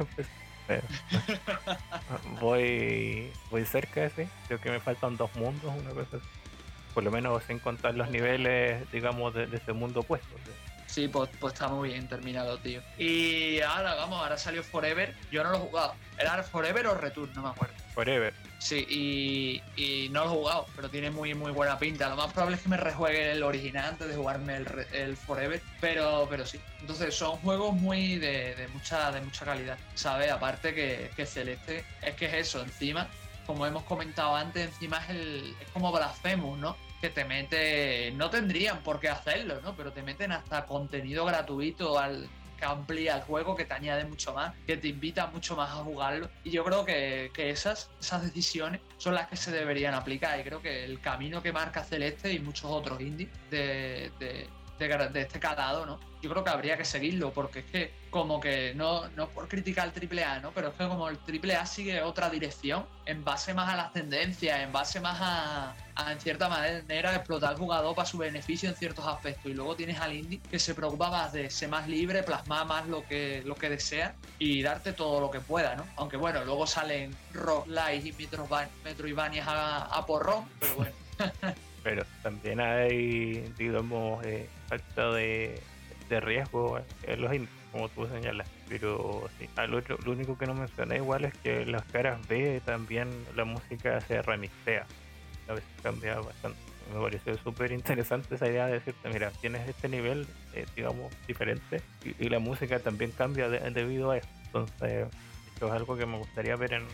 voy, voy cerca de sí. Creo que me faltan dos mundos, una cosa así. Por lo menos sin contar los niveles, digamos, de, ese mundo opuesto. Sí, pues, pues, está muy bien terminado, tío. Y ahora, vamos, ahora salió Forever. Yo no lo he jugado. ¿Era Forever o Return? No me acuerdo. Forever. Sí, y, no lo he jugado, pero tiene muy muy buena pinta. Lo más probable es que me rejuegue el original antes de jugarme el, Forever, pero, pero sí. Entonces son juegos muy de, mucha, de mucha calidad, ¿sabes? Aparte que, que Celeste es que es eso, encima como hemos comentado antes, encima es, el, es como Blasphemous, ¿no? Que te mete, no tendrían por qué hacerlo, ¿no? Pero te meten hasta contenido gratuito al, que amplía el juego, que te añade mucho más, que te invita mucho más a jugarlo. Y yo creo que, que esas, esas decisiones son las que se deberían aplicar. Y creo que el camino que marca Celeste y muchos otros indies de, de, de, este calado, ¿no? Yo creo que habría que seguirlo, porque es que como que no, no por criticar el AAA, ¿no? Pero es que como el AAA sigue otra dirección, en base más a las tendencias, en base más a, en cierta manera, explotar al jugador para su beneficio en ciertos aspectos. Y luego tienes al indie que se preocupa más de ser más libre, plasmar más lo que, lo que desea y darte todo lo que pueda, ¿no? Aunque bueno, luego salen Rock Light y Metroidvanias a, a porrón, pero bueno. pero también hay, digamos, eh, falta de, riesgo en los indies, como tú señalas. Pero sí, ah, lo, único que no mencioné igual es que las caras B también la música se remixea. A veces cambia bastante. Me pareció súper interesante esa idea de decirte, mira, tienes este nivel, eh, digamos, diferente y, la música también cambia debido a eso. Entonces, esto es algo que me gustaría ver en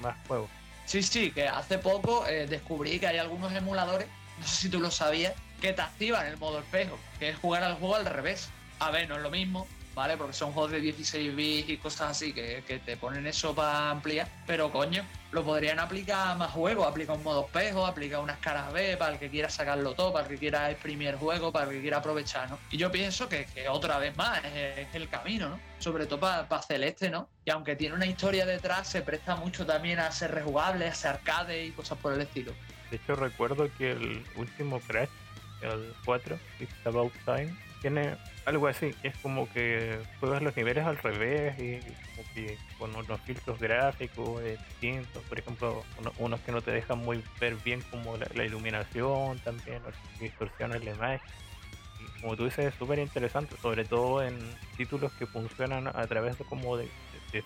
más juegos. Sí, sí, que hace poco eh, descubrí que hay algunos emuladores, no sé si tú lo sabías, que te activan el modo espejo, que es jugar al juego al revés. A ver, no es lo mismo, ¿vale? Porque son juegos de 16 bits y cosas así que, te ponen eso para ampliar, pero coño, lo podrían aplicar a más juegos, aplica un modo espejo, aplica unas caras B para el que quiera sacarlo todo, para el que quiera exprimir juego, para el que quiera aprovechar, ¿no? Y yo pienso que, otra vez más es, el camino, ¿no? Sobre todo para Celeste, ¿no? Y aunque tiene una historia detrás, se presta mucho también a ser rejugable, a ser arcade y cosas por el estilo. De hecho, recuerdo que el último Crash, el 4, It's About Time, tiene algo así, es como que juegas los niveles al revés y como que con unos filtros gráficos distintos, por ejemplo, unos que no te dejan muy ver bien como la, iluminación también, o distorsionan la imagen. Y como tú dices, es súper interesante, sobre todo en títulos que funcionan a través de como de, de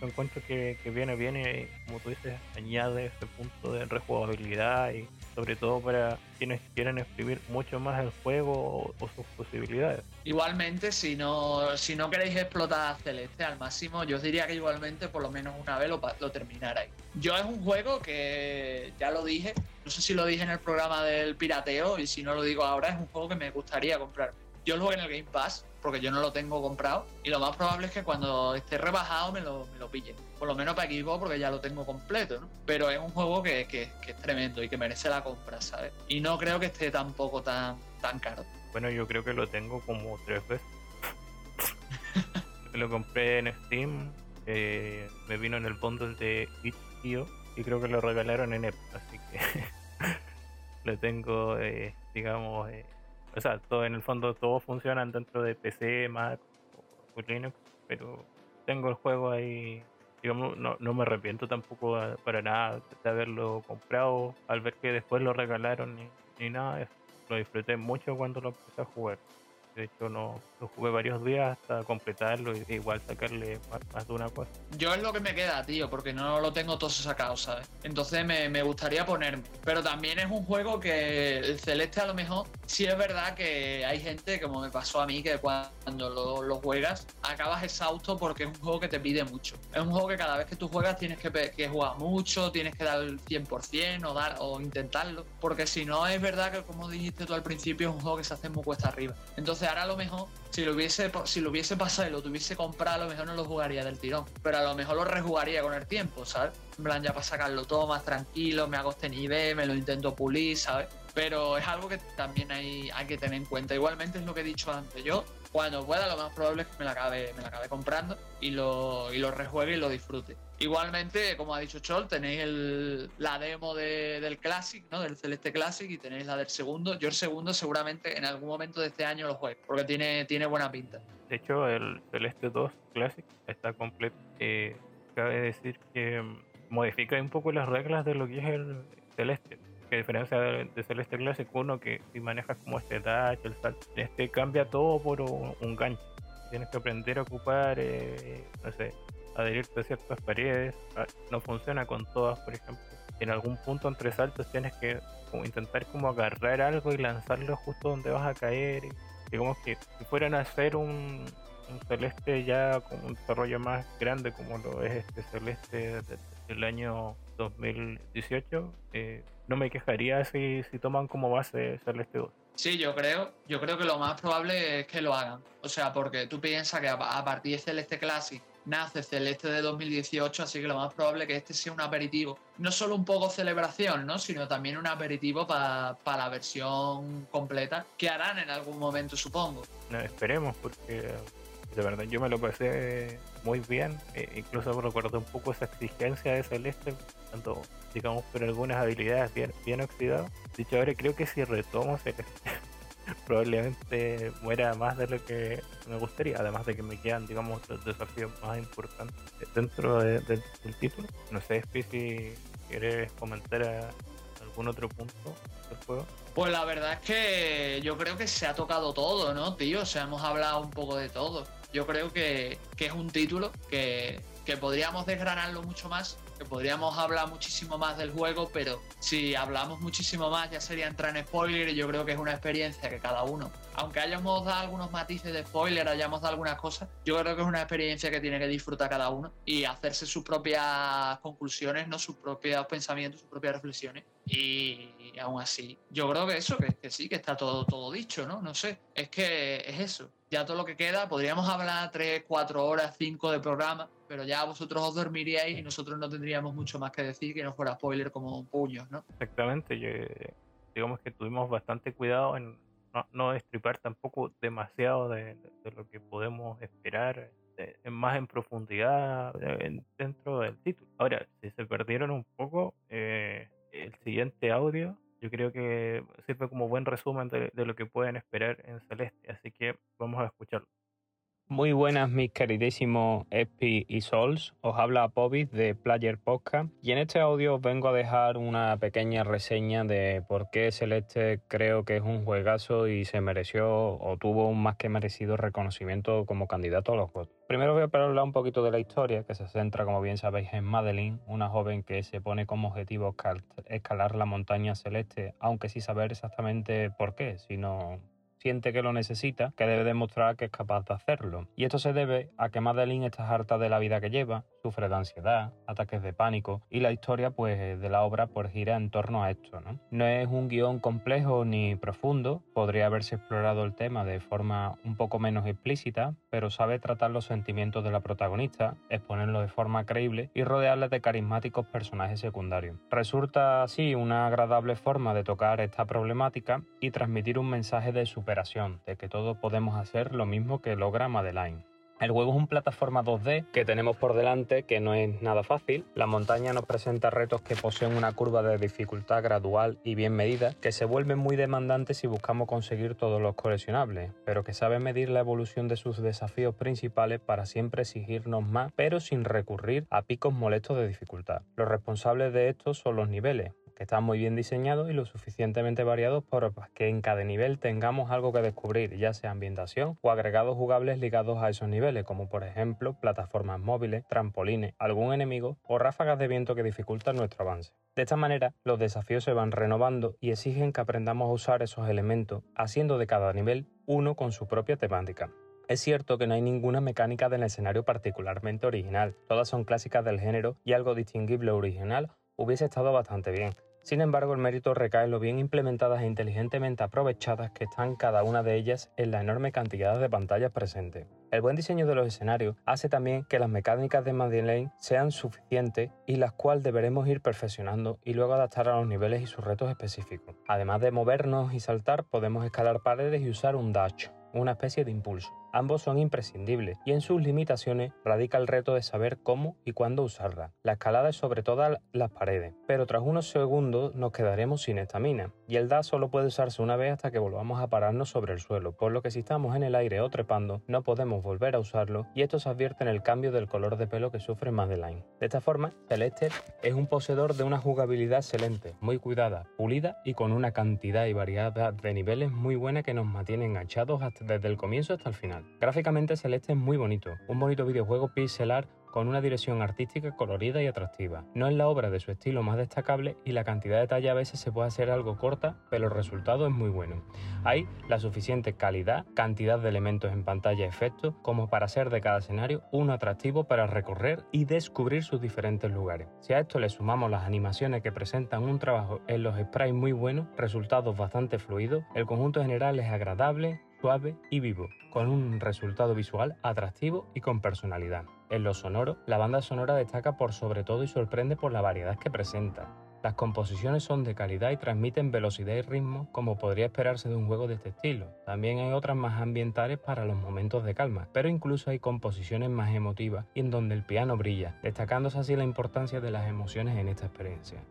un encuentro que, que viene bien y como tú dices añade ese punto de rejugabilidad y sobre todo para quienes quieren exprimir mucho más el juego o, sus posibilidades. Igualmente, si no, si no queréis explotar Celeste al máximo, yo os diría que igualmente por lo menos una vez lo, lo terminarais. Yo es un juego que ya lo dije, no sé si lo dije en el programa del pirateo y si no lo digo ahora, es un juego que me gustaría comprar. Yo lo juego en el Game Pass, porque yo no lo tengo comprado. Y lo más probable es que cuando esté rebajado me lo, me lo pille. Por lo menos para Xbox, porque ya lo tengo completo, ¿no? Pero es un juego que, que, es tremendo y que merece la compra, ¿sabes? Y no creo que esté tampoco tan, tan caro. Bueno, yo creo que lo tengo como tres veces. lo compré en Steam, eh, me vino en el bundle de Itch.io y creo que lo regalaron en Epic, así que lo tengo, eh, digamos, eh, o sea, todo, en el fondo todos funcionan dentro de PC, Mac o Linux, pero tengo el juego ahí. Digamos, no, no me arrepiento tampoco para nada de haberlo comprado al ver que después lo regalaron ni, ni nada. Lo disfruté mucho cuando lo empecé a jugar. De hecho, no lo jugué varios días hasta completarlo y igual sacarle más, de una cosa. Yo es lo que me queda, tío, porque no lo tengo todo sacado, ¿sabes? Entonces me, me gustaría ponerme. Pero también es un juego que el Celeste a lo mejor sí es verdad que hay gente, como me pasó a mí, que cuando lo, juegas acabas exhausto porque es un juego que te pide mucho. Es un juego que cada vez que tú juegas tienes que, que jugar mucho, tienes que dar el 100% o, dar, o intentarlo. Porque si no, es verdad que como dijiste tú al principio, es un juego que se hace muy cuesta arriba. Entonces ahora a lo mejor, si lo hubiese, si lo hubiese pasado y lo tuviese comprado, a lo mejor no lo jugaría del tirón. Pero a lo mejor lo rejugaría con el tiempo, ¿sabes? En plan, ya para sacarlo todo más tranquilo, me hago este nivel, me lo intento pulir, ¿sabes? Pero es algo que también hay, hay que tener en cuenta. Igualmente es lo que he dicho antes. Yo, cuando pueda, lo más probable es que me la acabe, me la acabe comprando y lo, y lo rejuegue y lo disfrute. Igualmente, como ha dicho Chol, tenéis el, la demo del Classic, ¿no? Del Celeste Classic y tenéis la del segundo. Yo el segundo seguramente en algún momento de este año lo juego, porque tiene, tiene buena pinta. De hecho, el Celeste 2 Classic está completo. Eh, cabe decir que modifica un poco las reglas de lo que es el Celeste. Que a diferencia de, Celeste Classic 1, que si manejas como este dash, el salto, este cambia todo por un, gancho. Tienes que aprender a ocupar, eh, no sé, adherirte a ciertas paredes. Ah, no funciona con todas, por ejemplo. En algún punto entre saltos tienes que intentar como agarrar algo y lanzarlo justo donde vas a caer. digamos que si fueran a hacer un, un celeste ya con un desarrollo más grande como lo es este celeste del año 2018, eh, no me quejaría si, si toman como base Celeste 2. Sí, yo creo, yo creo que lo más probable es que lo hagan. O sea, porque tú piensas que a partir de Celeste Classic nace Celeste de 2018, así que lo más probable es que este sea un aperitivo. No solo un poco celebración, ¿no? Sino también un aperitivo para la versión completa que harán en algún momento, supongo. esperemos, porque de verdad yo me lo pasé muy bien. E incluso recuerdo un poco esa exigencia de Celeste, tanto digamos por algunas habilidades bien, bien oxidadas. Dicho ahora, creo que si retomo Celeste, probablemente muera más de lo que me gustaría, además de que me quedan, digamos, los desafíos más importantes dentro del título. No sé, si quieres comentar algún otro punto del juego. Pues la verdad es que yo creo que se ha tocado todo, ¿no, tío? O sea, hemos hablado un poco de todo yo creo que, es un título que, que podríamos desgranarlo mucho más que podríamos hablar muchísimo más del juego, pero si hablamos muchísimo más ya sería entrar en spoiler y yo creo que es una experiencia que cada uno, aunque hayamos dado algunos matices de spoiler, hayamos dado algunas cosas, yo creo que es una experiencia que tiene que disfrutar cada uno y hacerse sus propias conclusiones, no sus propios pensamientos, sus propias reflexiones. Y, aún así, yo creo que eso, que, que sí, que está todo, todo dicho, ¿no? No sé, es que es eso. Ya todo lo que queda, podríamos hablar tres, cuatro horas, cinco de programa, pero ya vosotros os dormiríais y nosotros no tendríamos mucho más que decir que no fuera spoiler como puños, ¿no? Exactamente, digamos que tuvimos bastante cuidado en no, destripar tampoco demasiado de, lo que podemos esperar más en profundidad dentro del título. Ahora, si se perdieron un poco, eh, el siguiente audio yo creo que sirve como buen resumen de, lo que pueden esperar en Celeste, así que vamos a escucharlo. Muy buenas mis queridísimos Espi y Sols, os habla Pobis de Player Podcast y en este audio os vengo a dejar una pequeña reseña de por qué Celeste creo que es un juegazo y se mereció o tuvo un más que merecido reconocimiento como candidato a los juegos. Primero voy a hablar un poquito de la historia que se centra como bien sabéis en Madeline, una joven que se pone como objetivo escalar la montaña celeste, aunque sin saber exactamente por qué, sino que lo necesita, que debe demostrar que es capaz de hacerlo. Y esto se debe a que Madeline está harta de la vida que lleva, sufre de ansiedad, ataques de pánico y la historia pues de la obra pues gira en torno a esto. ¿no? no es un guion complejo ni profundo, podría haberse explorado el tema de forma un poco menos explícita, pero sabe tratar los sentimientos de la protagonista, exponerlo de forma creíble y rodearle de carismáticos personajes secundarios. Resulta así una agradable forma de tocar esta problemática y transmitir un mensaje de superación de que todos podemos hacer lo mismo que logra Madeline. El juego es un plataforma 2D que tenemos por delante que no es nada fácil. La montaña nos presenta retos que poseen una curva de dificultad gradual y bien medida, que se vuelven muy demandantes si buscamos conseguir todos los coleccionables, pero que sabe medir la evolución de sus desafíos principales para siempre exigirnos más, pero sin recurrir a picos molestos de dificultad. Los responsables de esto son los niveles, que están muy bien diseñados y lo suficientemente variados para que en cada nivel tengamos algo que descubrir, ya sea ambientación o agregados jugables ligados a esos niveles, como por ejemplo plataformas móviles, trampolines, algún enemigo o ráfagas de viento que dificultan nuestro avance. De esta manera, los desafíos se van renovando y exigen que aprendamos a usar esos elementos, haciendo de cada nivel uno con su propia temática. Es cierto que no hay ninguna mecánica del escenario particularmente original, todas son clásicas del género y algo distinguible original hubiese estado bastante bien, sin embargo, el mérito recae en lo bien implementadas e inteligentemente aprovechadas que están cada una de ellas en la enorme cantidad de pantallas presentes. El buen diseño de los escenarios hace también que las mecánicas de Madeleine sean suficientes y las cuales deberemos ir perfeccionando y luego adaptar a los niveles y sus retos específicos. Además de movernos y saltar, podemos escalar paredes y usar un dash, una especie de impulso. Ambos son imprescindibles y en sus limitaciones radica el reto de saber cómo y cuándo usarla. La escalada es sobre todas las paredes, pero tras unos segundos nos quedaremos sin estamina y el dash solo puede usarse una vez hasta que volvamos a pararnos sobre el suelo, por lo que si estamos en el aire o trepando no podemos volver a usarlo y esto se advierte en el cambio del color de pelo que sufre Madeline. De esta forma, Celeste es un poseedor de una jugabilidad excelente, muy cuidada, pulida y con una cantidad y variedad de niveles muy buena que nos mantiene enganchados desde el comienzo hasta el final. Gráficamente Celeste es muy bonito, un bonito videojuego pixelar con una dirección artística colorida y atractiva. No es la obra de su estilo más destacable y la cantidad de detalle a veces se puede hacer algo corta, pero el resultado es muy bueno. Hay la suficiente calidad, cantidad de elementos en pantalla y efectos, como para ser de cada escenario un atractivo para recorrer y descubrir sus diferentes lugares. Si a esto le sumamos las animaciones que presentan un trabajo en los sprites muy bueno, resultados bastante fluidos, el conjunto general es agradable, suave y vivo, con un resultado visual atractivo y con personalidad. En lo sonoro, la banda sonora destaca por sobre todo y sorprende por la variedad que presenta. Las composiciones son de calidad y transmiten velocidad y ritmo como podría esperarse de un juego de este estilo. También hay otras más ambientales para los momentos de calma, pero incluso hay composiciones más emotivas y en donde el piano brilla, destacándose así la importancia de las emociones en esta experiencia.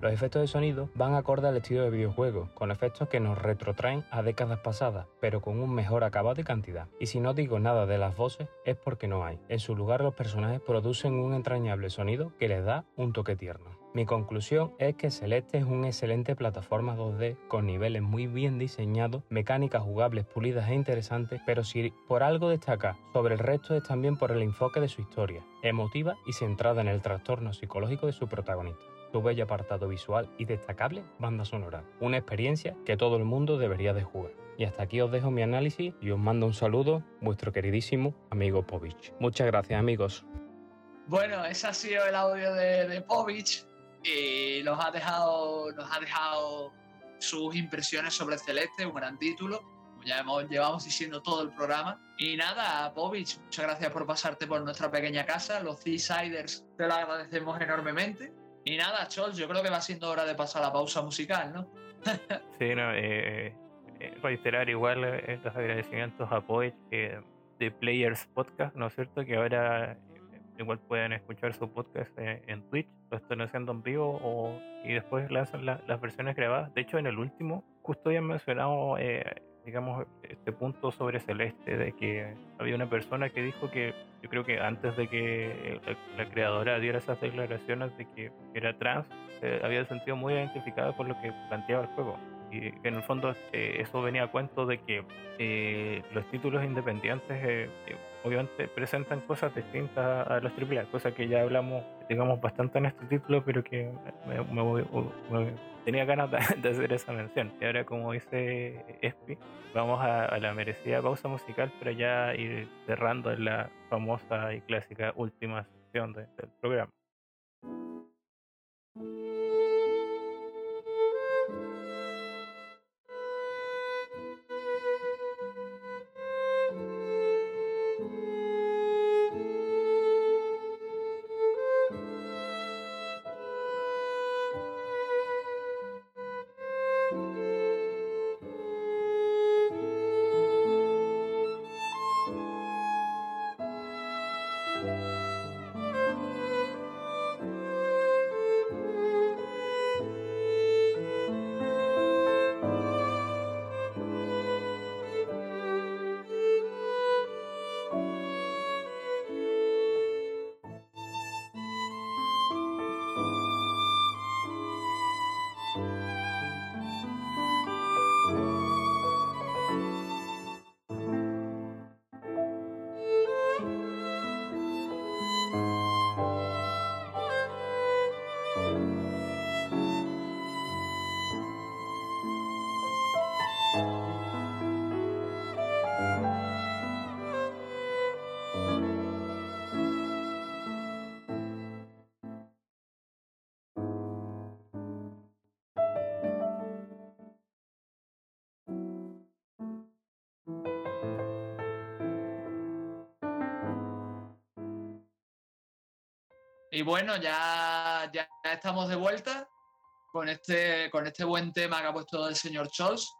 Los efectos de sonido van acorde al estilo de videojuego, con efectos que nos retrotraen a décadas pasadas, pero con un mejor acabado y cantidad. Y si no digo nada de las voces, es porque no hay. En su lugar los personajes producen un entrañable sonido que les da un toque tierno. Mi conclusión es que Celeste es una excelente plataforma 2D con niveles muy bien diseñados, mecánicas jugables pulidas e interesantes, pero si por algo destaca sobre el resto es también por el enfoque de su historia, emotiva y centrada en el trastorno psicológico de su protagonista su bello apartado visual y destacable banda sonora. Una experiencia que todo el mundo debería de jugar. Y hasta aquí os dejo mi análisis y os mando un saludo, vuestro queridísimo amigo Povich. Muchas gracias amigos. Bueno, ese ha sido el audio de, de Povich y nos ha dejado, nos ha dejado sus impresiones sobre Celeste, un gran título. Ya hemos, llevamos diciendo todo el programa. Y nada, Povich, muchas gracias por pasarte por nuestra pequeña casa. Los Seasiders te lo agradecemos enormemente. Y nada, Chol, yo creo que va siendo hora de pasar la pausa musical, ¿no? sí, no, eh, eh, reiterar igual eh, los agradecimientos a Poet de Players Podcast, ¿no es cierto? Que ahora igual pueden escuchar su podcast en Twitch, lo están haciendo en vivo o, y después lanzan las versiones grabadas. De hecho, en el último, justo habían mencionado digamos, este punto sobre Celeste, de que había una persona que dijo que, yo creo que antes de que la, creadora diera esas declaraciones de que era trans, había sentido muy identificada con lo que planteaba el juego. Y en el fondo eh, eso venía a cuento de que eh, los títulos independientes eh, obviamente presentan cosas distintas a los AAA, cosas que ya hablamos, digamos, bastante en este título, pero que me, me tenía ganas de, hacer esa mención. Y ahora, como dice Espi, vamos a, la merecida pausa musical para ya ir cerrando la famosa y clásica última sección del programa. Bueno, ya, ya estamos de vuelta con este, con este buen tema que ha puesto el señor Scholz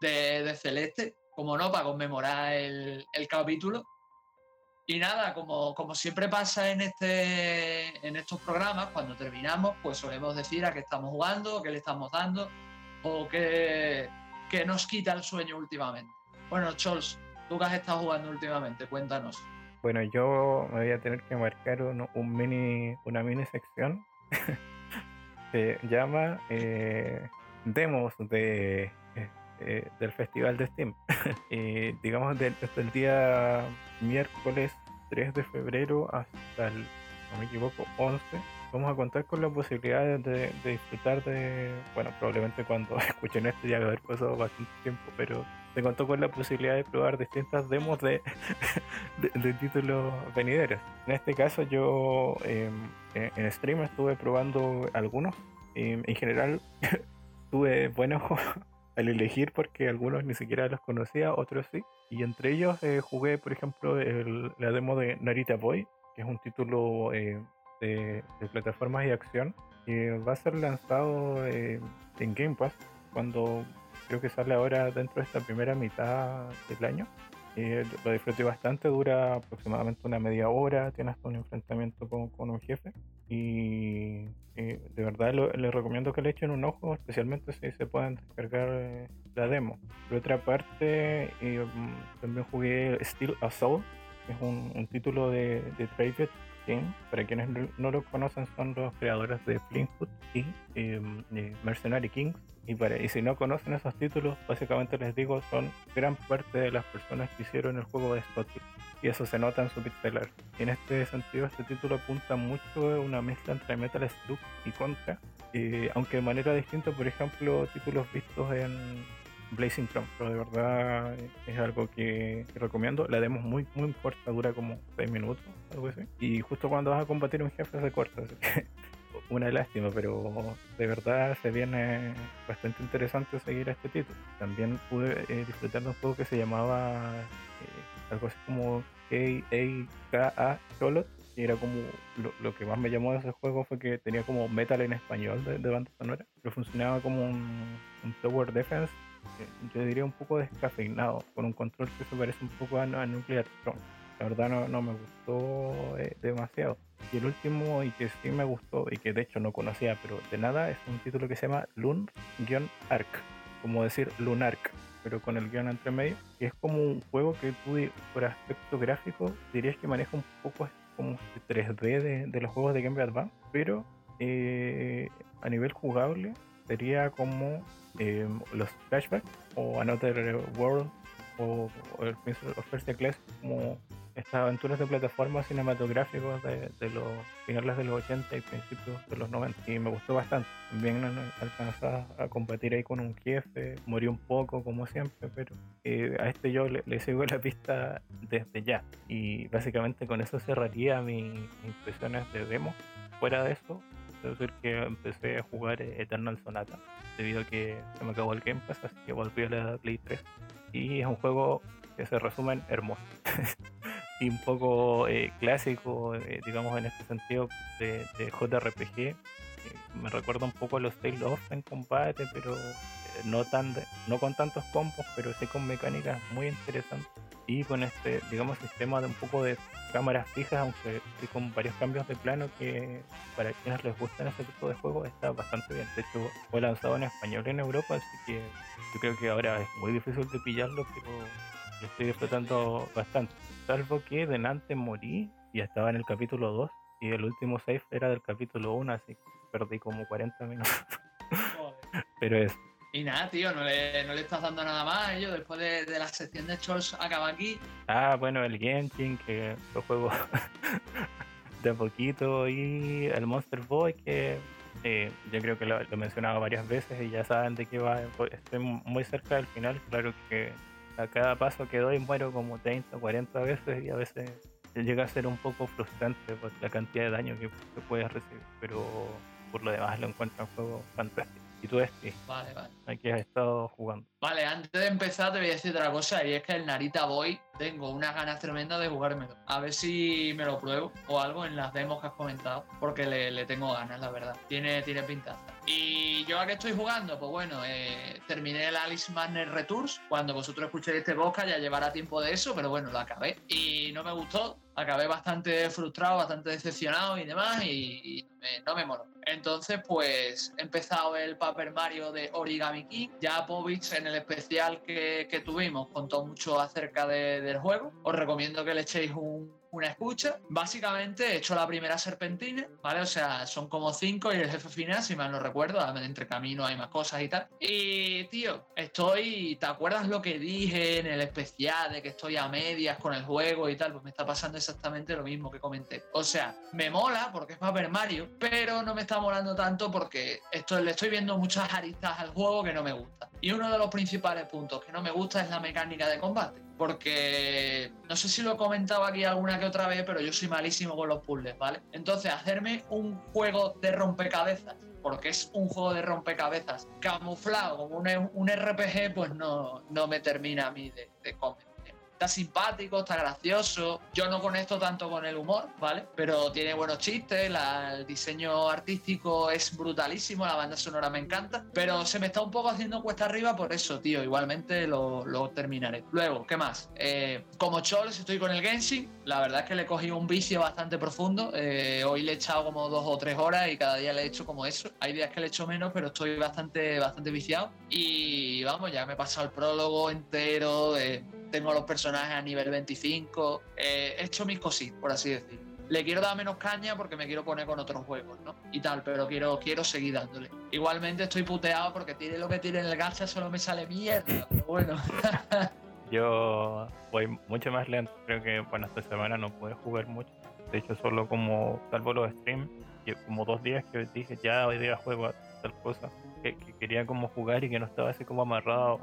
de, Celeste, como no, para conmemorar el, capítulo. Y nada, como, como, siempre pasa en, este, en estos programas, cuando terminamos, pues solemos decir a qué estamos jugando, qué le estamos dando, o qué, qué nos quita el sueño últimamente. Bueno, Chols, tú que has estado jugando últimamente, cuéntanos. Bueno, yo me voy a tener que marcar un, mini, una mini sección. Se llama eh, Demos de, eh, del Festival de Steam. y digamos, desde el día miércoles 3 de febrero hasta el, no me equivoco, 11, vamos a contar con la posibilidad de, disfrutar de, bueno, probablemente cuando escuchen esto ya va a haber pasado bastante tiempo, pero se contó con la posibilidad de probar distintas demos de, de, títulos venideros. En este caso yo em, en stream estuve probando algunos, y en general tuve buenos al elegir porque algunos ni siquiera los conocía, otros sí. Y entre ellos eh, jugué, por ejemplo, la demo de Narita Boy, que es un título eh, de, plataformas y acción, que va a ser lanzado eh, en Game Pass cuando creo que sale ahora dentro de esta primera mitad del año. lo disfruté bastante, dura aproximadamente una media hora, tiene hasta un enfrentamiento con, con un jefe y de verdad les recomiendo que le echen un ojo, especialmente si se pueden descargar eh, la demo. Por otra parte, mm, también jugué Steel Assault, que es un, título de, de Para quienes no lo conocen, son los creadores de Flintwood y em, Mercenary Kings. Y, si no conocen esos títulos, básicamente les digo, son gran parte de las personas que hicieron el juego de Scotty. Y eso se nota en su pixelar. En este sentido, este título apunta mucho a una mezcla entre Metal Slug y Contra. aunque de manera distinta, por ejemplo, títulos vistos en Blazing Chrome, pero de verdad es algo que, recomiendo. La demo es muy, muy corta, dura como 6 minutos, algo así. Y justo cuando vas a combatir un jefe se corta, así que una lástima, pero de verdad se viene bastante interesante seguir a este título. También pude eh, disfrutar de un juego que se llamaba eh, algo así como K-A-K-A Cholot. Y era como lo, que más me llamó de ese juego fue que tenía como metal en español de, banda sonora, pero funcionaba como un, un tower defense yo diría un poco descafeinado, con un control que se parece un poco a, Nuclear Throne. La verdad no, no me gustó eh, demasiado. Y el último y que sí me gustó y que de hecho no conocía, pero de nada, es un título que se llama Lun-Arc, como decir Lunark, pero con el guion entre medio. Y es como un juego que tú, por aspecto gráfico, dirías que maneja un poco como 3D de, los juegos de Game Boy Advance, pero eh, a nivel jugable sería como eh, los flashbacks o Another World o, el Prince of Persia Class como estas aventuras de plataformas cinematográficos de, los finales de los 80 y principios de los 90 y me gustó bastante. También alcanzaba a combatir ahí con un jefe. Morí un poco como siempre pero eh, a este yo le, sigo la pista desde ya. Y básicamente con eso cerraría mis impresiones de demo. Fuera de eso Debo decir que empecé a jugar Eternal Sonata debido a que se me acabó el Game Pass, así que volví a la Play 3. Y es un juego que se resume hermoso. y un poco eh, clásico, eh, digamos en este sentido, de, JRPG. Eh, me recuerda un poco a los Tales of en combate, pero no, tan no con tantos combos, pero sí con mecánicas muy interesantes y con este, digamos, sistema de un poco de cámaras fijas, aunque con varios cambios de plano que para quienes les gustan ese tipo de juegos está bastante bien. De hecho, fue lanzado en español en Europa, así que yo creo que ahora es muy difícil de pillarlo, pero lo estoy disfrutando bastante. Salvo que delante morí y estaba en el capítulo 2 y el último save era del capítulo 1, así que perdí como 40 minutos. pero es y nada, tío, no le, no le estás dando nada más a ellos. Después de, la sección de Chols acaba aquí. Ah, bueno, el Genshin, que lo juego de poquito. Y el Monster Boy, que eh, yo creo que lo, he mencionado varias veces y ya saben de qué va. Estoy muy cerca del final. Claro que a cada paso que doy muero como 30 o 40 veces y a veces llega a ser un poco frustrante por la cantidad de daño que, que puedes recibir. Pero por lo demás lo encuentro un juego fantástico. Y tú, este. Vale, vale. Aquí has estado jugando. Vale, antes de empezar te voy a decir otra cosa y es que el Narita Boy tengo unas ganas tremendas de jugármelo. A ver si me lo pruebo o algo en las demos que has comentado, porque le, tengo ganas, la verdad. Tiene, tiene pintaza. Y yo a qué estoy jugando, pues bueno, eh, terminé el Alice Madness Retours. Cuando vosotros escuchéis este podcast ya llevará tiempo de eso, pero bueno, lo acabé. Y no me gustó. Acabé bastante frustrado, bastante decepcionado y demás, y, no me moló. Entonces, pues he empezado el Paper Mario de Origami King. Ya Povich en el especial que, que tuvimos contó mucho acerca de, del juego. Os recomiendo que le echéis un, una escucha. Básicamente he hecho la primera serpentina, ¿vale? O sea, son como cinco y el jefe final, si mal no recuerdo, entre camino hay más cosas y tal. Y, tío, estoy, ¿te acuerdas lo que dije en el especial de que estoy a medias con el juego y tal? Pues me está pasando exactamente lo mismo que comenté. O sea, me mola porque es Paper Mario, pero no me está molando tanto porque esto, le estoy viendo muchas aristas al juego que no me gusta. Y uno de los principales puntos que no me gusta es la mecánica de combate. Porque no sé si lo he comentado aquí alguna que otra vez, pero yo soy malísimo con los puzzles, ¿vale? Entonces, hacerme un juego de rompecabezas, porque es un juego de rompecabezas camuflado como un, RPG, pues no, no me termina a mí de, de está simpático, está gracioso. Yo no conecto tanto con el humor, ¿vale? Pero tiene buenos chistes, el diseño artístico es brutalísimo, la banda sonora me encanta, pero se me está un poco haciendo cuesta arriba por eso, tío. Igualmente lo, terminaré. Luego, ¿qué más? Eh, como Chols estoy con el Genshin, la verdad es que le he cogido un vicio bastante profundo. Eh, hoy le he echado como dos o tres horas y cada día le he hecho como eso. Hay días que le he hecho menos, pero estoy bastante, bastante viciado. Y vamos, ya me he pasado el prólogo entero. Eh, tengo los personajes a nivel 25, eh, he hecho mis cositas, por así decir. Le quiero dar menos caña porque me quiero poner con otros juegos, ¿no? Y tal, pero quiero, quiero seguir dándole. Igualmente estoy puteado porque tire lo que tire en el gacha solo me sale mierda, pero bueno. Yo voy mucho más lento, creo que, bueno, esta semana no pude jugar mucho. De hecho, solo como, salvo los streams, como dos días que dije, ya hoy día juego tal cosa que, quería como jugar y que no estaba así como amarrado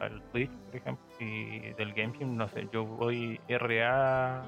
al Twitch, por ejemplo, y del GameCube, no sé, yo voy RA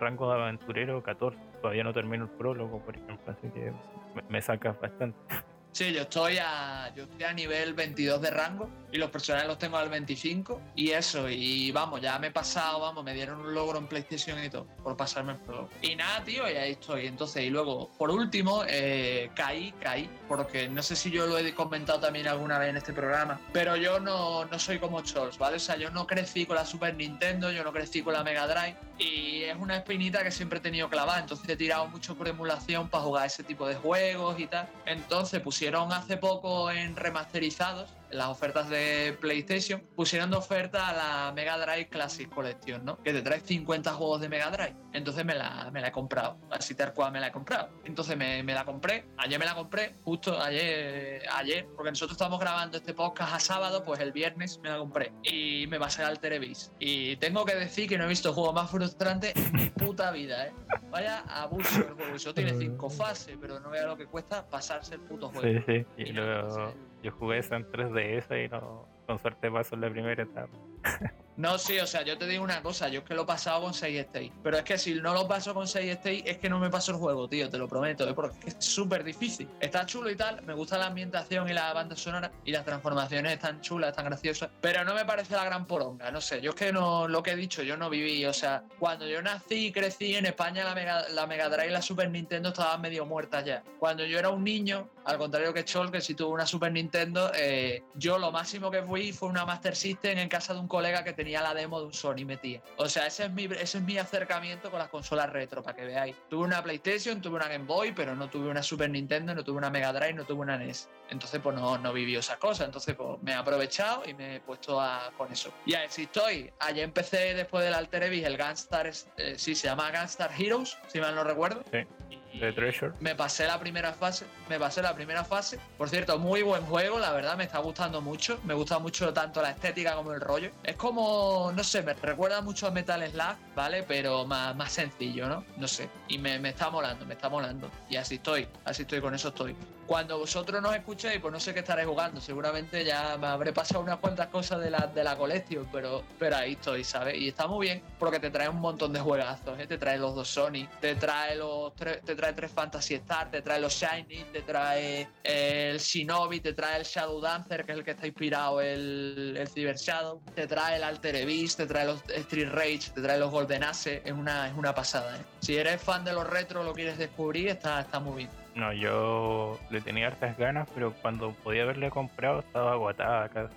rango de aventurero 14, todavía no termino el prólogo, por ejemplo, así que me, me saca bastante. Sí, yo estoy a, yo estoy a nivel 22 de rango y los personajes los tengo al 25 y eso, y vamos, ya me he pasado, vamos, me dieron un logro en PlayStation y todo por pasarme el juego. Y nada, tío, y ahí estoy. Entonces, y luego, por último, eh, caí, caí, porque no sé si yo lo he comentado también alguna vez en este programa, pero yo no, no soy como Charles, ¿vale? O sea, yo no crecí con la Super Nintendo, yo no crecí con la Mega Drive y es una espinita que siempre he tenido clavada, entonces he tirado mucho por emulación para jugar ese tipo de juegos y tal. Entonces pusieron hace poco en remasterizados las ofertas de PlayStation, pusieron de oferta a la Mega Drive Classic Collection, ¿no? Que te trae 50 juegos de Mega Drive. Entonces me la, me la he comprado, así tal cual me la he comprado. Entonces me, me, la compré, ayer me la compré, justo ayer, ayer, porque nosotros estamos grabando este podcast a sábado, pues el viernes me la compré y me pasé al Televis. Y tengo que decir que no he visto juego más frustrante en mi puta vida, ¿eh? Vaya abuso el juego. Eso tiene cinco fases, pero no vea lo que cuesta pasarse el puto juego. Sí, sí. Y, luego yo jugué eso en 3DS y no, con suerte paso en la primera etapa. No, sí, o sea, yo te digo una cosa, yo es que lo he pasado con 6 State, pero es que si no lo paso con 6 State es que no me paso el juego, tío, te lo prometo, ¿eh? porque es súper difícil. Está chulo y tal, me gusta la ambientación y la banda sonora y las transformaciones están chulas, están graciosas, pero no me parece la gran poronga, no sé, yo es que no, lo que he dicho, yo no viví, o sea, cuando yo nací y crecí en España la Mega, la Mega Drive y la Super Nintendo estaban medio muertas ya. Cuando yo era un niño, al contrario que Chol, que si tuvo una Super Nintendo, eh, yo lo máximo que fui fue una Master System en casa de un colega que tenía tenía la demo de un Sony metía. O sea, ese es mi, ese es mi acercamiento con las consolas retro, para que veáis. Tuve una PlayStation, tuve una Game Boy, pero no tuve una Super Nintendo, no tuve una Mega Drive, no tuve una NES. Entonces, pues no, no viví esas cosas. Entonces, pues me he aprovechado y me he puesto a, con eso. Y así estoy. Ayer empecé después del Alter el Gunstar, eh, sí, se llama Gunstar Heroes, si mal no recuerdo. Sí. The Treasure. Me pasé la primera fase, me pasé la primera fase. Por cierto, muy buen juego, la verdad, me está gustando mucho. Me gusta mucho tanto la estética como el rollo. Es como, no sé, me recuerda mucho a Metal Slug, ¿vale? Pero más, más sencillo, ¿no? No sé. Y me, me está molando, me está molando. Y así estoy, así estoy, con eso estoy. Cuando vosotros nos escuchéis, pues no sé qué estaréis jugando. Seguramente ya me habré pasado unas cuantas cosas de la, de la colección, pero, pero ahí estoy, ¿sabes? Y está muy bien porque te trae un montón de juegazos, ¿eh? Te trae los dos Sony, te trae los tres, te trae tres Fantasy Star, te trae los Shiny, te trae el Shinobi, te trae el Shadow Dancer, que es el que está inspirado el, el Cyber Shadow, te trae el Alter Beast, te trae los Street Rage, te trae los Golden Ace, es una, es una pasada, ¿eh? Si eres fan de los retro, lo quieres descubrir, está, está muy bien. No, yo le tenía hartas ganas, pero cuando podía haberle comprado estaba agotada acá.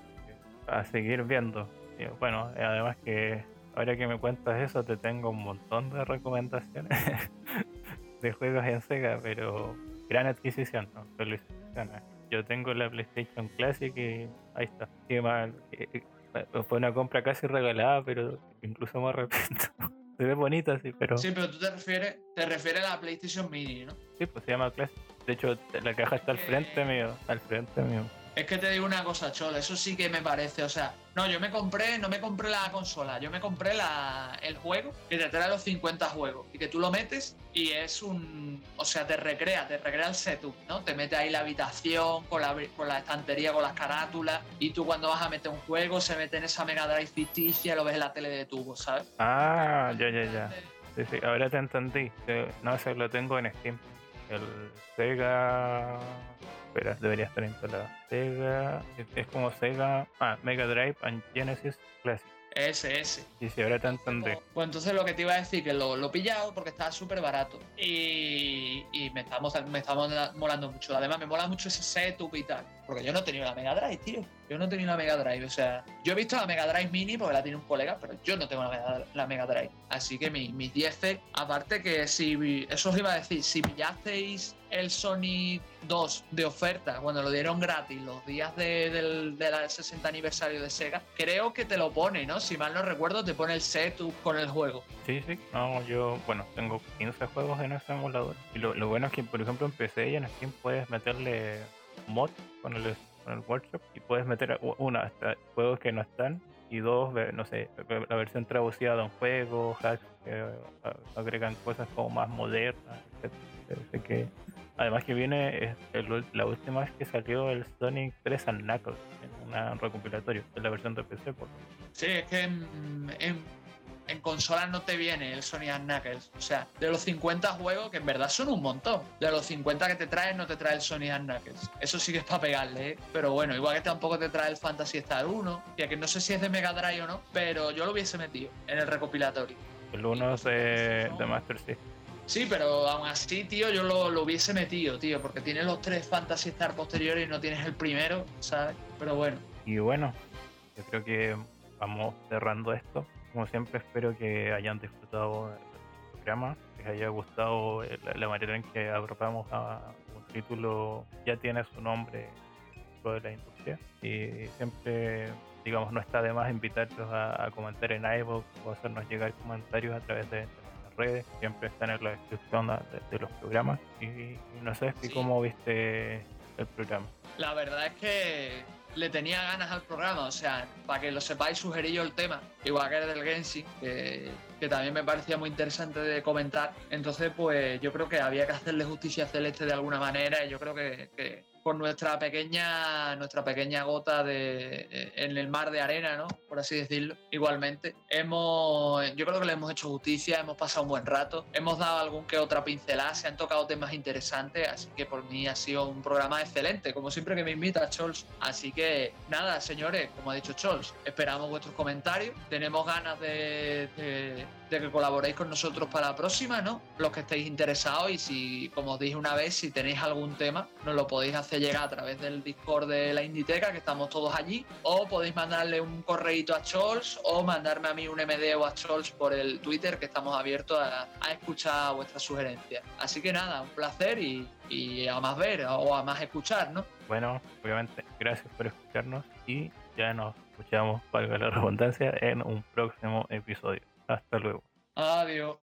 A seguir viendo. bueno, además que ahora que me cuentas eso, te tengo un montón de recomendaciones de juegos en Sega, pero gran adquisición, ¿no? Yo tengo la PlayStation Classic y ahí está. Qué mal. Fue una compra casi regalada, pero incluso me arrepiento. Se ve bonita, sí, pero. Sí, pero tú te refieres, te refieres a la PlayStation Mini, ¿no? Sí, pues se llama Classic. De hecho, la caja está al frente mío. Al frente mío. Es que te digo una cosa, Chol, eso sí que me parece, o sea, no, yo me compré, no me compré la consola, yo me compré la, el juego que te trae los 50 juegos y que tú lo metes y es un, o sea, te recrea, te recrea el setup, ¿no? Te mete ahí la habitación con la, con la estantería, con las carátulas y tú cuando vas a meter un juego se mete en esa Mega Drive ficticia, lo ves en la tele de tubo, ¿sabes? Ah, ya, ya, ya. Sí, sí, ahora te entendí. No, eso lo tengo en Steam. El Sega espera, debería estar instalada. Sega, es como Sega, ah, Mega Drive and Genesis Classic. Ese, ese. Y si ahora te entendí. Pues entonces lo que te iba a decir, que lo, lo he pillado porque estaba súper barato. Y, y me, está, me está molando mucho. Además, me mola mucho ese setup y tal. Porque yo no he tenido la Mega Drive, tío. Yo no tenido la Mega Drive. O sea, yo he visto la Mega Drive Mini porque la tiene un colega, pero yo no tengo la Mega, la Mega Drive. Así que mis mi 10 aparte que si, eso os iba a decir, si pillasteis el Sony 2 de oferta cuando lo dieron gratis los días del, del 60 aniversario de Sega, creo que te lo pone, ¿no? Si mal no recuerdo, te pone el setup con el juego. Sí, sí. No, yo, bueno, tengo 15 juegos en ese emulador. Y lo, lo bueno es que, por ejemplo, en PC y en Steam puedes meterle mod con el, con el workshop y puedes meter una hasta juegos que no están y dos, no sé, la versión traducida de un juego, hacks que agregan cosas como más modernas, etc. que además que viene la última vez que salió el Sonic 3 and Knuckles en un recopilatorio, de la versión de PC. Por... Sí, es que en, en consolas no te viene el Sony Knuckles. O sea, de los 50 juegos, que en verdad son un montón, de los 50 que te traes, no te trae el Sony Knuckles. Eso sí que es para pegarle, ¿eh? Pero bueno, igual que tampoco te trae el Fantasy Star 1, ya que no sé si es de Mega Drive o no, pero yo lo hubiese metido en el recopilatorio. El 1 es de, Master System. Sí, pero aún así, tío, yo lo, lo, hubiese metido, tío, porque tienes los tres Fantasy Star posteriores y no tienes el primero, ¿sabes? Pero bueno. Y bueno, yo creo que vamos cerrando esto como siempre espero que hayan disfrutado del programa, que les haya gustado la, manera en que agrupamos a un título, ya tiene su nombre dentro de la industria y siempre digamos no está de más invitarlos a, comentar en iVoox o hacernos llegar comentarios a través de, las redes, siempre están en la descripción de, los programas y, no sé si cómo viste el programa. La verdad es que le tenía ganas al programa, o sea, para que lo sepáis, sugerí yo el tema, igual que el del Genshin, que, también me parecía muy interesante de comentar. Entonces, pues yo creo que había que hacerle justicia a Celeste de alguna manera y yo creo que por nuestra pequeña, nuestra pequeña gota de, eh, en el mar de arena, ¿no? Por así decirlo. Igualmente, hemos, yo creo que le hemos hecho justicia, hemos pasado un buen rato, hemos dado algún que otra pincelada, se han tocado temas interesantes, así que por mí ha sido un programa excelente, como siempre que me invita Chols. Así que nada, señores, como ha dicho Chols, esperamos vuestros comentarios, tenemos ganas de, de que colaboréis con nosotros para la próxima, ¿no? Los que estéis interesados y si, como os dije una vez, si tenéis algún tema, nos lo podéis hacer llega a través del Discord de la Inditeca, que estamos todos allí, o podéis mandarle un correíto a Chols o mandarme a mí un MD o a Chols por el Twitter, que estamos abiertos a, escuchar vuestras sugerencias. Así que nada, un placer y, y a más ver o a más escuchar, ¿no? Bueno, obviamente, gracias por escucharnos y ya nos escuchamos, valga la redundancia, en un próximo episodio. Hasta luego. Adiós.